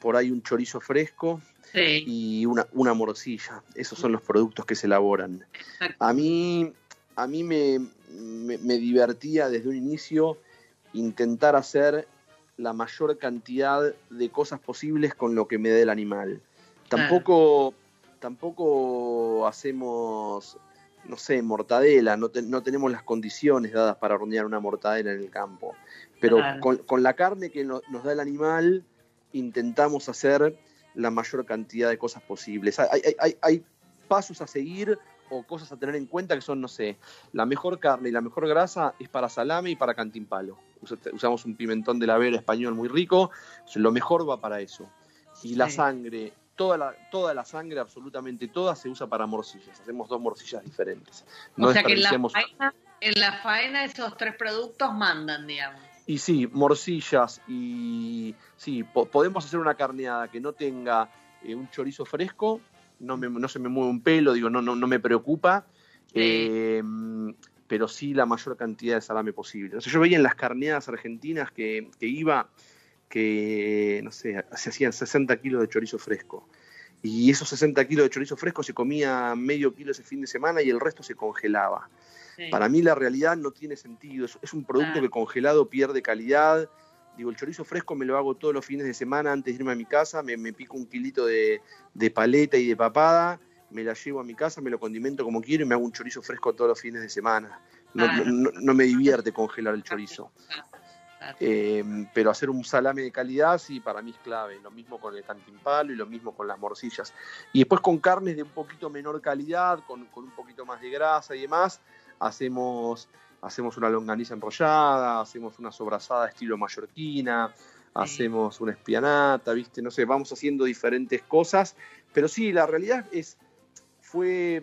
por ahí un chorizo fresco Sí, y una, una morcilla. Esos son los productos que se elaboran. exacto. A mí, a mí me, me- me divertía desde un inicio intentar hacer la mayor cantidad de cosas posibles con lo que me dé el animal. Tampoco, tampoco hacemos, no sé, mortadela, no, te- no tenemos las condiciones dadas para hornear una mortadela en el campo. Pero Claro. con, con la carne que no- nos da el animal, intentamos hacer la mayor cantidad de cosas posibles. Hay, hay- hay- hay pasos a seguir o cosas a tener en cuenta que son, no sé, la mejor carne y la mejor grasa es para salame y para cantimpalo. Usa- Usamos un pimentón de la vera español muy rico, lo mejor va para eso. Y la Sí. sangre, toda la, toda la sangre, absolutamente toda, se usa para morcillas. Hacemos dos morcillas diferentes. No o sea que en la, faena, en la faena esos tres productos mandan, digamos. Y sí, morcillas y sí, po- podemos hacer una carneada que no tenga eh, un chorizo fresco, no, me- no se me mueve un pelo, digo, no, no, no me preocupa, Sí. eh, pero sí la mayor cantidad de salame posible. O sea, yo veía en las carneadas argentinas que, que iba que, no sé, se hacían 60 kilos de chorizo fresco. Y esos 60 kilos de chorizo fresco se comía medio kilo ese fin de semana y el resto se congelaba. Sí. Para mí la realidad no tiene sentido. Es, es un producto Ah. que congelado pierde calidad. Digo, el chorizo fresco me lo hago todos los fines de semana antes de irme a mi casa. Me, me pico un kilito de, de paleta y de papada. Me la llevo a mi casa, me lo condimento como quiero y me hago un chorizo fresco todos los fines de semana. No, Ah. no- no- no me divierte congelar el chorizo. Claro. Eh, pero hacer un salame de calidad, sí, para mí es clave. Lo mismo con el cantimpalo y lo mismo con las morcillas. Y después con carnes de un poquito menor calidad, con, con un poquito más de grasa y demás, hacemos, hacemos una longaniza enrollada, hacemos una sobrasada estilo mallorquina, hacemos una espianata, ¿viste? No sé, vamos haciendo diferentes cosas, pero sí, la realidad es, fue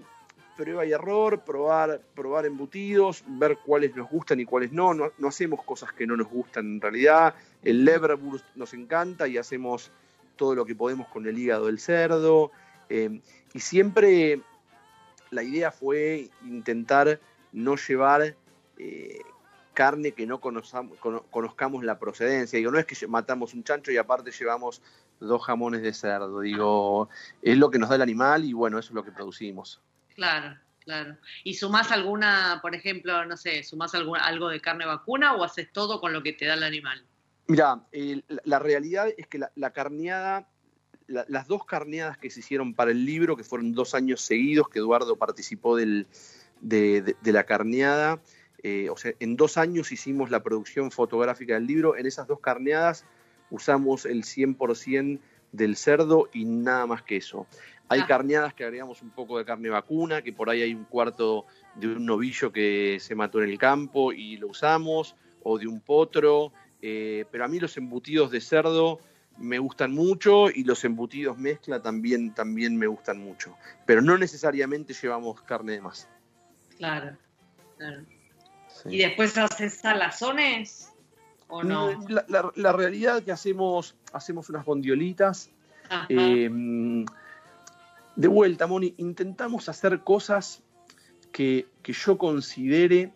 prueba y error, probar, probar embutidos, ver cuáles nos gustan y cuáles no. no. no hacemos cosas que no nos gustan en realidad. El leverburst nos encanta y hacemos todo lo que podemos con el hígado del cerdo. Eh, y siempre la idea fue intentar no llevar eh, carne que no conozcamos la procedencia. Digo, no es que matamos un chancho y aparte llevamos dos jamones de cerdo. Digo, es lo que nos da el animal y bueno, eso es lo que producimos. Claro, claro. ¿Y sumás alguna, por ejemplo, no sé, sumás algo de carne vacuna o haces todo con lo que te da el animal? Mira, la, realidad es que la, carneada, las dos carneadas que se hicieron para el libro, que fueron dos años seguidos que Eduardo participó del, de, la carneada, eh, o sea, en dos años hicimos la producción fotográfica del libro, en esas dos carneadas usamos el 100% del cerdo y nada más que eso. Hay ah. carneadas que agregamos un poco de carne vacuna, que por ahí hay un cuarto de un novillo que se mató en el campo y lo usamos, o de un potro, eh, pero a mí los embutidos de cerdo me gustan mucho y los embutidos mezcla también, también me gustan mucho. Pero no necesariamente llevamos carne de más. Claro, claro. ¿Y después haces salazones o no? Mm, la, realidad es que hacemos, hacemos unas bondiolitas. Em, de vuelta, Moni, intentamos hacer cosas que, yo considere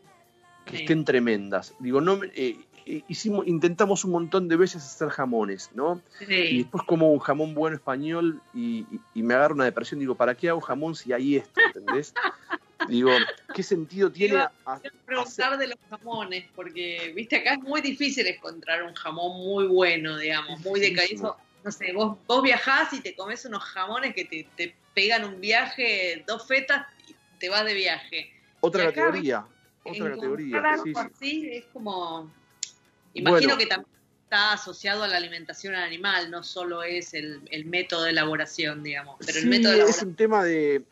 que estén tremendas. Digo, no, eh, eh, hicimos, intentamos un montón de veces hacer jamones, ¿no? Y después como un jamón bueno español y, me agarro una depresión, digo, ¿para qué hago jamón si hay esto? ¿Entendés? digo, ¿qué sentido tiene? Quiero preguntar de los jamones, porque, viste, acá es muy difícil encontrar un jamón muy bueno, digamos, muy decaído. No sé, vos, vos viajás y te comes unos jamones que te, pegan un viaje, dos fetas y te vas de viaje. Otra categoría, otra categoría. sí, así es como Imagino que también está asociado a la alimentación animal, no solo es el, método de elaboración, digamos. Pero el método es un tema de,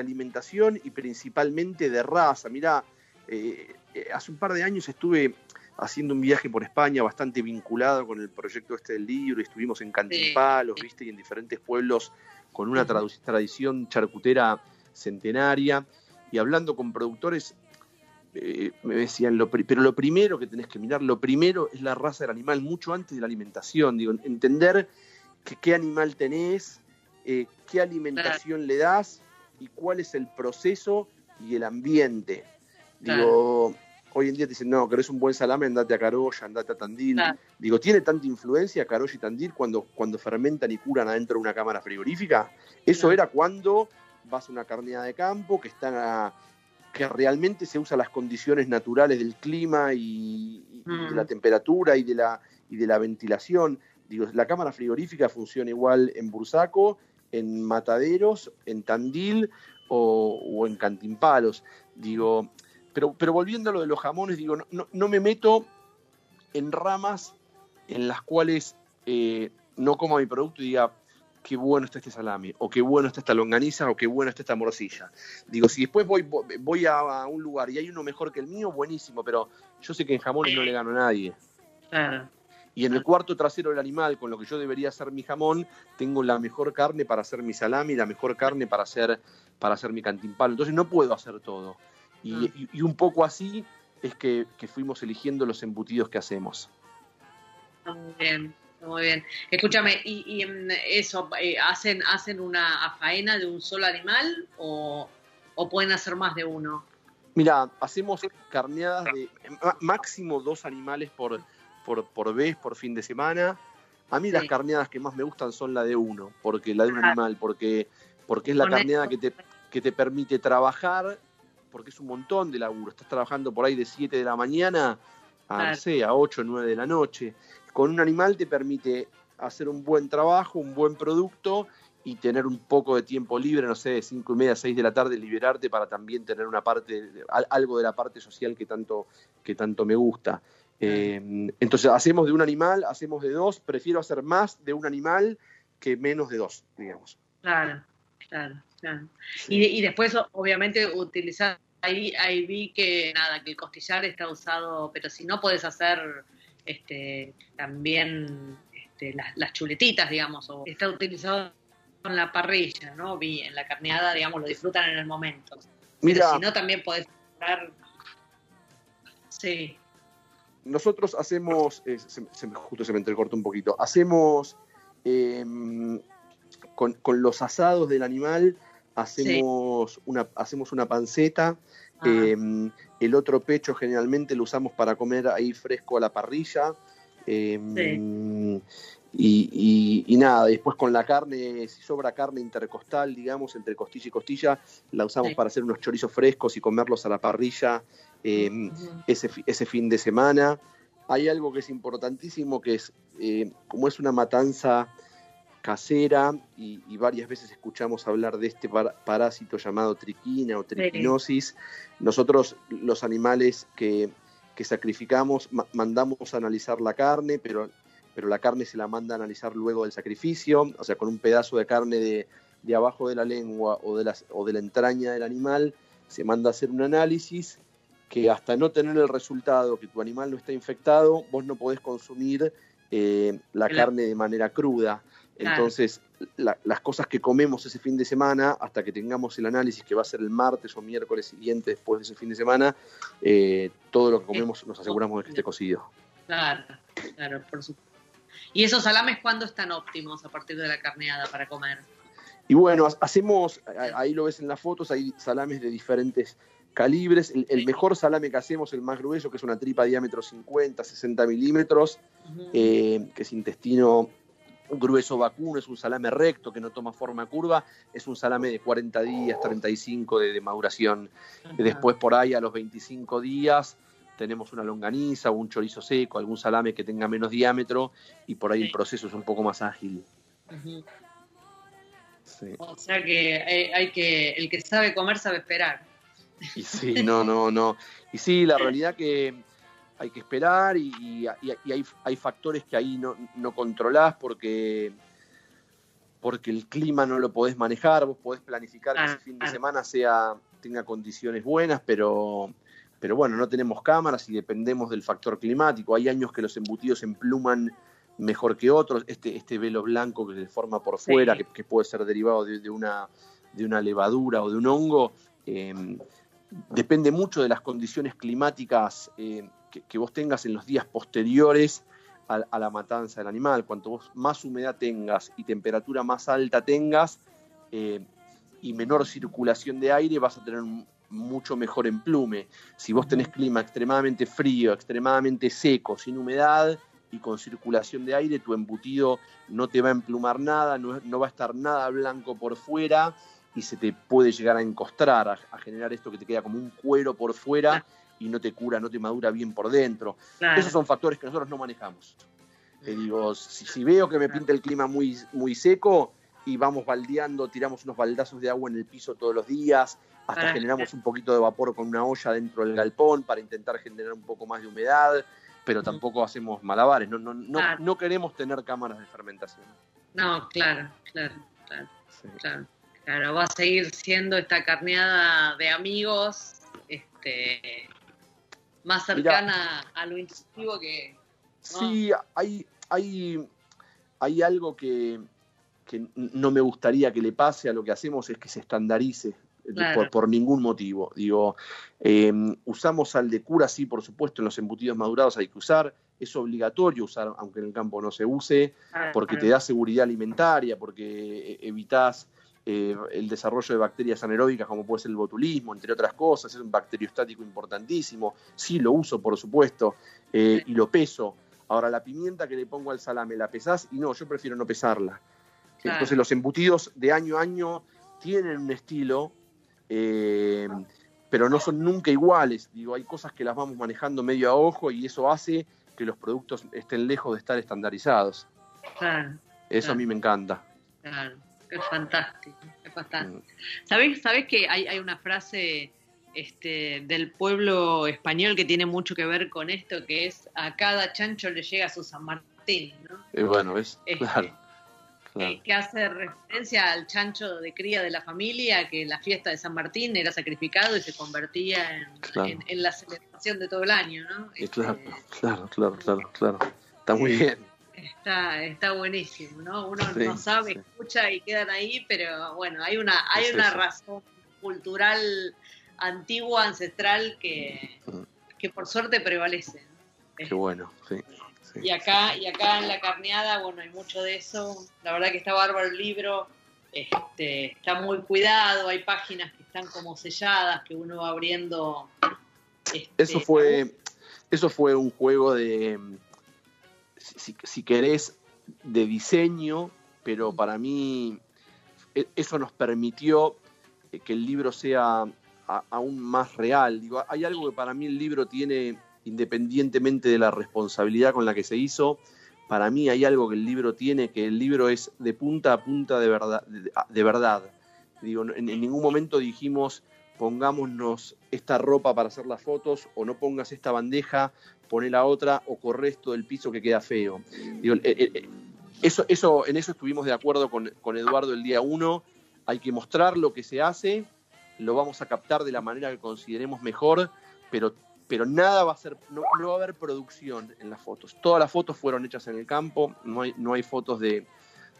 alimentación y principalmente de raza. Mirá, eh, eh, hace un par de años estuve haciendo un viaje por España bastante vinculado con el proyecto este del libro, y estuvimos en Cantimpalos, viste, y en diferentes pueblos con una tradición charcutera centenaria, y hablando con productores eh, me decían, lo, pero lo primero que tenés que mirar, lo primero es la raza del animal, mucho antes de la alimentación. Digo, entender qué animal tenés, eh, qué alimentación le das y cuál es el proceso y el ambiente. Digo, hoy en día te dicen, no, querés un buen salame, andate a Carolla, andate a Tandil. Digo, ¿tiene tanta influencia Carolla y Tandil cuando, cuando fermentan y curan adentro de una cámara frigorífica? Eso era cuando vas a una carnea de campo que están a que realmente se usa las condiciones naturales del clima y, de la mm. temperatura y de la, y de la ventilación. Digo, la cámara frigorífica funciona igual en Bursaco, en Mataderos, en Tandil o, en Cantimpalos. Digo, pero, pero volviendo a lo de los jamones, digo, no, no, me meto en ramas en las cuales eh, no como mi producto y diga, qué bueno está este salami, o qué bueno está esta longaniza, o qué bueno está esta morcilla. Digo, si después voy, voy a, un lugar y hay uno mejor que el mío, buenísimo, pero yo sé que en jamones no le gano a nadie. Y en el cuarto trasero del animal, con lo que yo debería hacer mi jamón, tengo la mejor carne para hacer mi salami, la mejor carne para hacer, para hacer mi cantimpalo. Entonces no puedo hacer todo. Y, mm. un poco así es que, que fuimos eligiendo los embutidos que hacemos. Muy bien. Muy bien. Escúchame, ¿y, mm, eso, eh, hacen, hacen una faena de un solo animal o, pueden hacer más de uno? Mira, hacemos carneadas de máximo dos animales por, por, vez, por fin de semana. A mí las carneadas que más me gustan son la de uno, porque la de un animal, porque, porque es la carneada que te, que te permite trabajar, porque es un montón de laburo. Estás trabajando por ahí de 7 de la mañana a, no sé, a 8 o 9 de la noche con un animal te permite hacer un buen trabajo, un buen producto y tener un poco de tiempo libre, no sé, de cinco y media, seis de la tarde, liberarte para también tener una parte, algo de la parte social que tanto, que tanto me gusta. Eh, entonces, hacemos de un animal, hacemos de dos, prefiero hacer más de un animal que menos de dos, digamos. Claro, claro, claro. Y, después, obviamente, utilizar, ahí, ahí vi que nada, que el costillar está usado, pero si no puedes hacer este, también este, las, las chuletitas, digamos, o está utilizado en la parrilla, ¿no? Bien, la carneada, digamos, lo disfrutan en el momento. Mira, Pero si no, también podés comprar. Sí, nosotros hacemos, eh, se, se me- justo se me entrecortó un poquito, hacemos eh, con, con los asados del animal, hacemos, una, hacemos una panceta, eh, el otro pecho generalmente lo usamos para comer ahí fresco a la parrilla. eh, y, y- y nada, después con la carne, si sobra carne intercostal, digamos, entre costilla y costilla, la usamos Sí. para hacer unos chorizos frescos y comerlos a la parrilla. Eh, ujú. ese, ese fin de semana. Hay algo que es importantísimo, que es, eh, como es una matanza casera, y, y varias veces escuchamos hablar de este par- parásito llamado triquina o triquinosis, nosotros los animales que, que sacrificamos ma- mandamos a analizar la carne, pero, pero la carne se la manda a analizar luego del sacrificio, o sea, con un pedazo de carne de, de abajo de la lengua o de, las, o de la entraña del animal, se manda a hacer un análisis que hasta no tener el resultado que tu animal no está infectado, vos no podés consumir eh, la Claro. carne de manera cruda. Claro. Entonces, la- las cosas que comemos ese fin de semana, hasta que tengamos el análisis, que va a ser el martes o miércoles siguiente después de ese fin de semana, eh, todo lo que comemos nos aseguramos de que esté cocido. Claro, claro, por supuesto. ¿Y esos salames cuándo están óptimos a partir de la carneada para comer? Y bueno, ha- hacemos, ahí lo ves en las fotos, hay salames de diferentes calibres. El, mejor salame que hacemos, el más grueso, que es una tripa de diámetro 50, 60 milímetros, eh, que es intestino grueso vacuno, es un salame recto que no toma forma curva, es un salame de 40 días, 35 de, de maduración. Después por ahí a los 25 días tenemos una longaniza o un chorizo seco, algún salame que tenga menos diámetro y por ahí Sí. el proceso es un poco más ágil. Sí. O sea que hay que, el que sabe comer sabe esperar. Y sí, no, no, no. Y sí, la realidad que hay que esperar y, y- y hay, hay factores que ahí no, no controlás porque, porque el clima no lo podés manejar, vos podés planificar que ese fin de Claro. semana sea, tenga condiciones buenas, pero, pero bueno, no tenemos cámaras y dependemos del factor climático. Hay años que los embutidos empluman mejor que otros, este, este velo blanco que se forma por Sí. fuera, que, que puede ser derivado de, de una, de una levadura o de un hongo, eh, depende mucho de las condiciones climáticas eh, que, que vos tengas en los días posteriores a, a la matanza del animal. Cuanto vos más humedad tengas y temperatura más alta tengas eh, y menor circulación de aire, vas a tener un mucho mejor emplume. Si vos tenés clima extremadamente frío, extremadamente seco, sin humedad y con circulación de aire, tu embutido no te va a emplumar nada, no, no va a estar nada blanco por fuera y se te puede llegar a encostrar, a, a generar esto que te queda como un cuero por fuera y no te cura, no te madura bien por dentro. Claro. Esos son factores que nosotros no manejamos. Te digo, si, si veo que me pinta el clima muy, muy seco y vamos baldeando, tiramos unos baldazos de agua en el piso todos los días, hasta generamos un poquito de vapor con una olla dentro del galpón para intentar generar un poco más de humedad, pero tampoco hacemos malabares, no, no, no, Claro. no queremos tener cámaras de fermentación. No, claro, claro, claro, Sí. claro. Claro, va a seguir siendo esta carneada de amigos, este, más cercana a lo intuitivo que... Sí, hay, hay, hay algo que, que no me gustaría que le pase a lo que hacemos, es que se estandarice Claro. por, por ningún motivo. Digo, eh, usamos sal de cura, sí, por supuesto, en los embutidos madurados hay que usar, es obligatorio usar, aunque en el campo no se use, porque te da seguridad alimentaria, porque evitas eh, el desarrollo de bacterias anaeróbicas como puede ser el botulismo, entre otras cosas, es un bacteriostático importantísimo, sí lo uso por supuesto, eh, y lo peso. Ahora la pimienta que le pongo al salame, ¿la pesás? Y no, yo prefiero no pesarla. Claro. Entonces los embutidos de año a año tienen un estilo, eh, pero no son nunca iguales. Digo, hay cosas que las vamos manejando medio a ojo y eso hace que los productos estén lejos de estar estandarizados. Claro, Eso Claro. a mí me encanta. claro, es fantástico, es fantástico. Mm. ¿Sabés, sabés que hay, hay una frase este, del pueblo español que tiene mucho que ver con esto, que es a cada chancho le llega su San Martín, ¿no? Eh, bueno, ¿ves? Este, Claro. que, claro. que hace referencia al chancho de cría de la familia, que la fiesta de San Martín era sacrificado y se convertía en, Claro. en- en la celebración de todo el año, ¿no? Eh, Este, claro, claro, claro, claro, claro. Está muy Sí. bien. Está, está buenísimo, ¿no? Uno Sí, no sabe, sí. escucha y quedan ahí, pero bueno, hay una, hay Es una eso. razón cultural antigua, ancestral, que, Mm. que por suerte prevalece. ¿no? Qué bueno, sí. sí. Y acá, y acá en la carneada, bueno, hay mucho de eso. La verdad que está bárbaro el libro. Este, está muy cuidado, hay páginas que están como selladas, que uno va abriendo. este, Eso fue, eso fue un juego de, si, si querés, de diseño, pero para mí e- eso nos permitió eh, que el libro sea aún más real. Digo, hay algo que para mí el libro tiene, independientemente de la responsabilidad con la que se hizo, para mí hay algo que el libro tiene, que el libro es de punta a punta de verdad. De, de verdad. Digo, en, en ningún momento dijimos pongámonos esta ropa para hacer las fotos, o no pongas esta bandeja, poné la otra, o corre esto del piso que queda feo. Eh, eh, eh, eso, eso, en eso estuvimos de acuerdo con, con Eduardo el día uno. Hay que mostrar lo que se hace, lo vamos a captar de la manera que consideremos mejor, pero, pero nada va a ser, no, no va a haber producción en las fotos. Todas las fotos fueron hechas en el campo, no hay, no hay fotos de,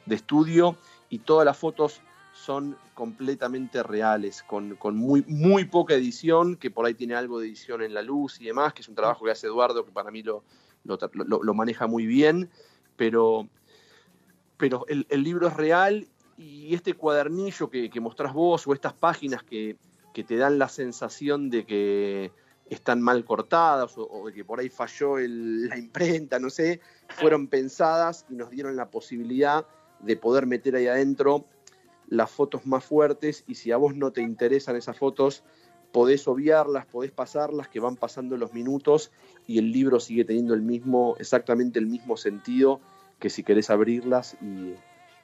de estudio y todas las fotos son completamente reales, con, con muy, muy poca edición, que por ahí tiene algo de edición en la luz y demás, que es un trabajo que hace Eduardo, que para mí lo, lo, maneja muy bien, pero, pero el, el libro es real y este cuadernillo que, que mostrás vos o estas páginas que, que te dan la sensación de que están mal cortadas o, de que por ahí falló la imprenta, no sé, fueron pensadas y nos dieron la posibilidad de poder meter ahí adentro las fotos más fuertes y si a vos no te interesan esas fotos, podés obviarlas, podés pasarlas, que van pasando los minutos y el libro sigue teniendo el mismo, exactamente el mismo sentido que si querés abrirlas y,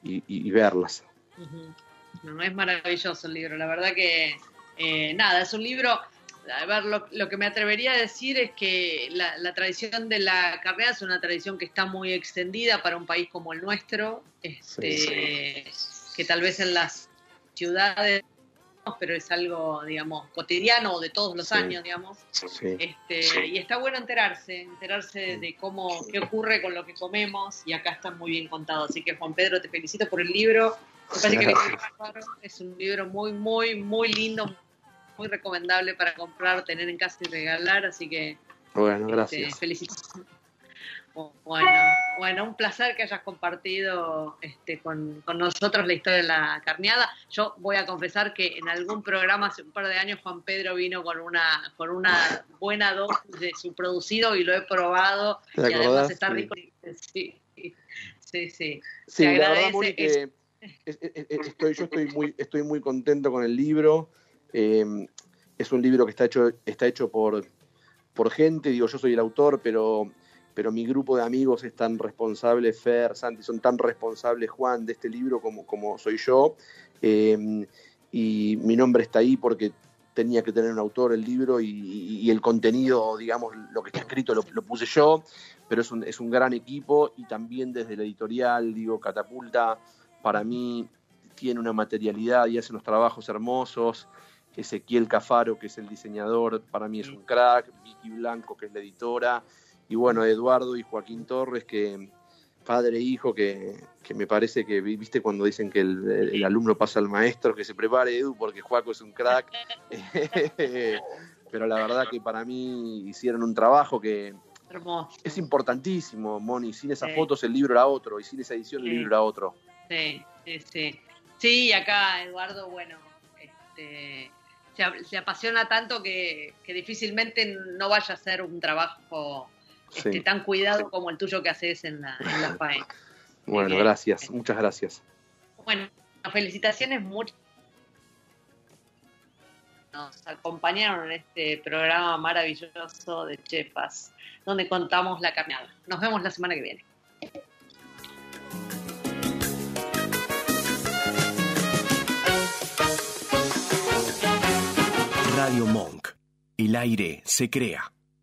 y- verlas. Ujú. No, es maravilloso el libro, la verdad que eh, nada, es un libro, a ver, lo, lo que me atrevería a decir es que la, la tradición de la carrera es una tradición que está muy extendida para un país como el nuestro, este, que tal vez en las ciudades, pero es algo, digamos, cotidiano de todos los Sí. años, digamos. Sí. Este, Y está bueno enterarse, enterarse de cómo, qué ocurre con lo que comemos, y acá está muy bien contado. Así que Juan Pedro, te felicito por el libro. Me parece que es un libro muy, muy, muy lindo, muy recomendable para comprar, tener en casa y regalar, así que Bueno, este, gracias. Bueno, bueno, un placer que hayas compartido este, con, con nosotros la historia de la carneada. Yo voy a confesar que en algún programa hace un par de años Juan Pedro vino con una con una buena dosis de su producido y lo he probado ¿Te y además está Sí. rico. Sí, sí, sí. Sí, Te la verdad, agradece Moni, es- que es- es- es- estoy, yo estoy muy, estoy muy contento con el libro. Eh, es un libro que está hecho, está hecho por, por gente, digo, yo soy el autor, pero, pero mi grupo de amigos es tan responsable, Fer, Santi, son tan responsables, Juan, de este libro como, como soy yo. Eh, y mi nombre está ahí porque tenía que tener un autor el libro y, y- y el contenido, digamos, lo que está escrito lo, lo puse yo, pero es un, es un gran equipo y también desde la editorial, digo, Catapulta, para mí tiene una materialidad y hace unos trabajos hermosos. Ezequiel Cafaro, que es el diseñador, para mí es un crack. Vicky Blanco, que es la editora. Y bueno, Eduardo y Joaquín Torres, que padre e hijo, que, que me parece que, viste, cuando dicen que el, alumno pasa al maestro, que se prepare Edu, porque Joaco es un crack. Pero la verdad que para mí hicieron un trabajo que Hermoso. es importantísimo, Moni. Sin esas Sí. fotos el libro era otro, y sin esa edición el libro era otro. Sí, sí, sí. Sí, acá Eduardo, bueno, este, se, se apasiona tanto que, que difícilmente no vaya a ser un trabajo este, Sí. tan cuidado como el tuyo que haces en la, en la faena. Bueno, gracias, muchas gracias. Bueno, felicitaciones muchas. Nos acompañaron en este programa maravilloso de Chefas, donde contamos la carneada. Nos vemos la semana que viene. Radio Monk. El aire se crea.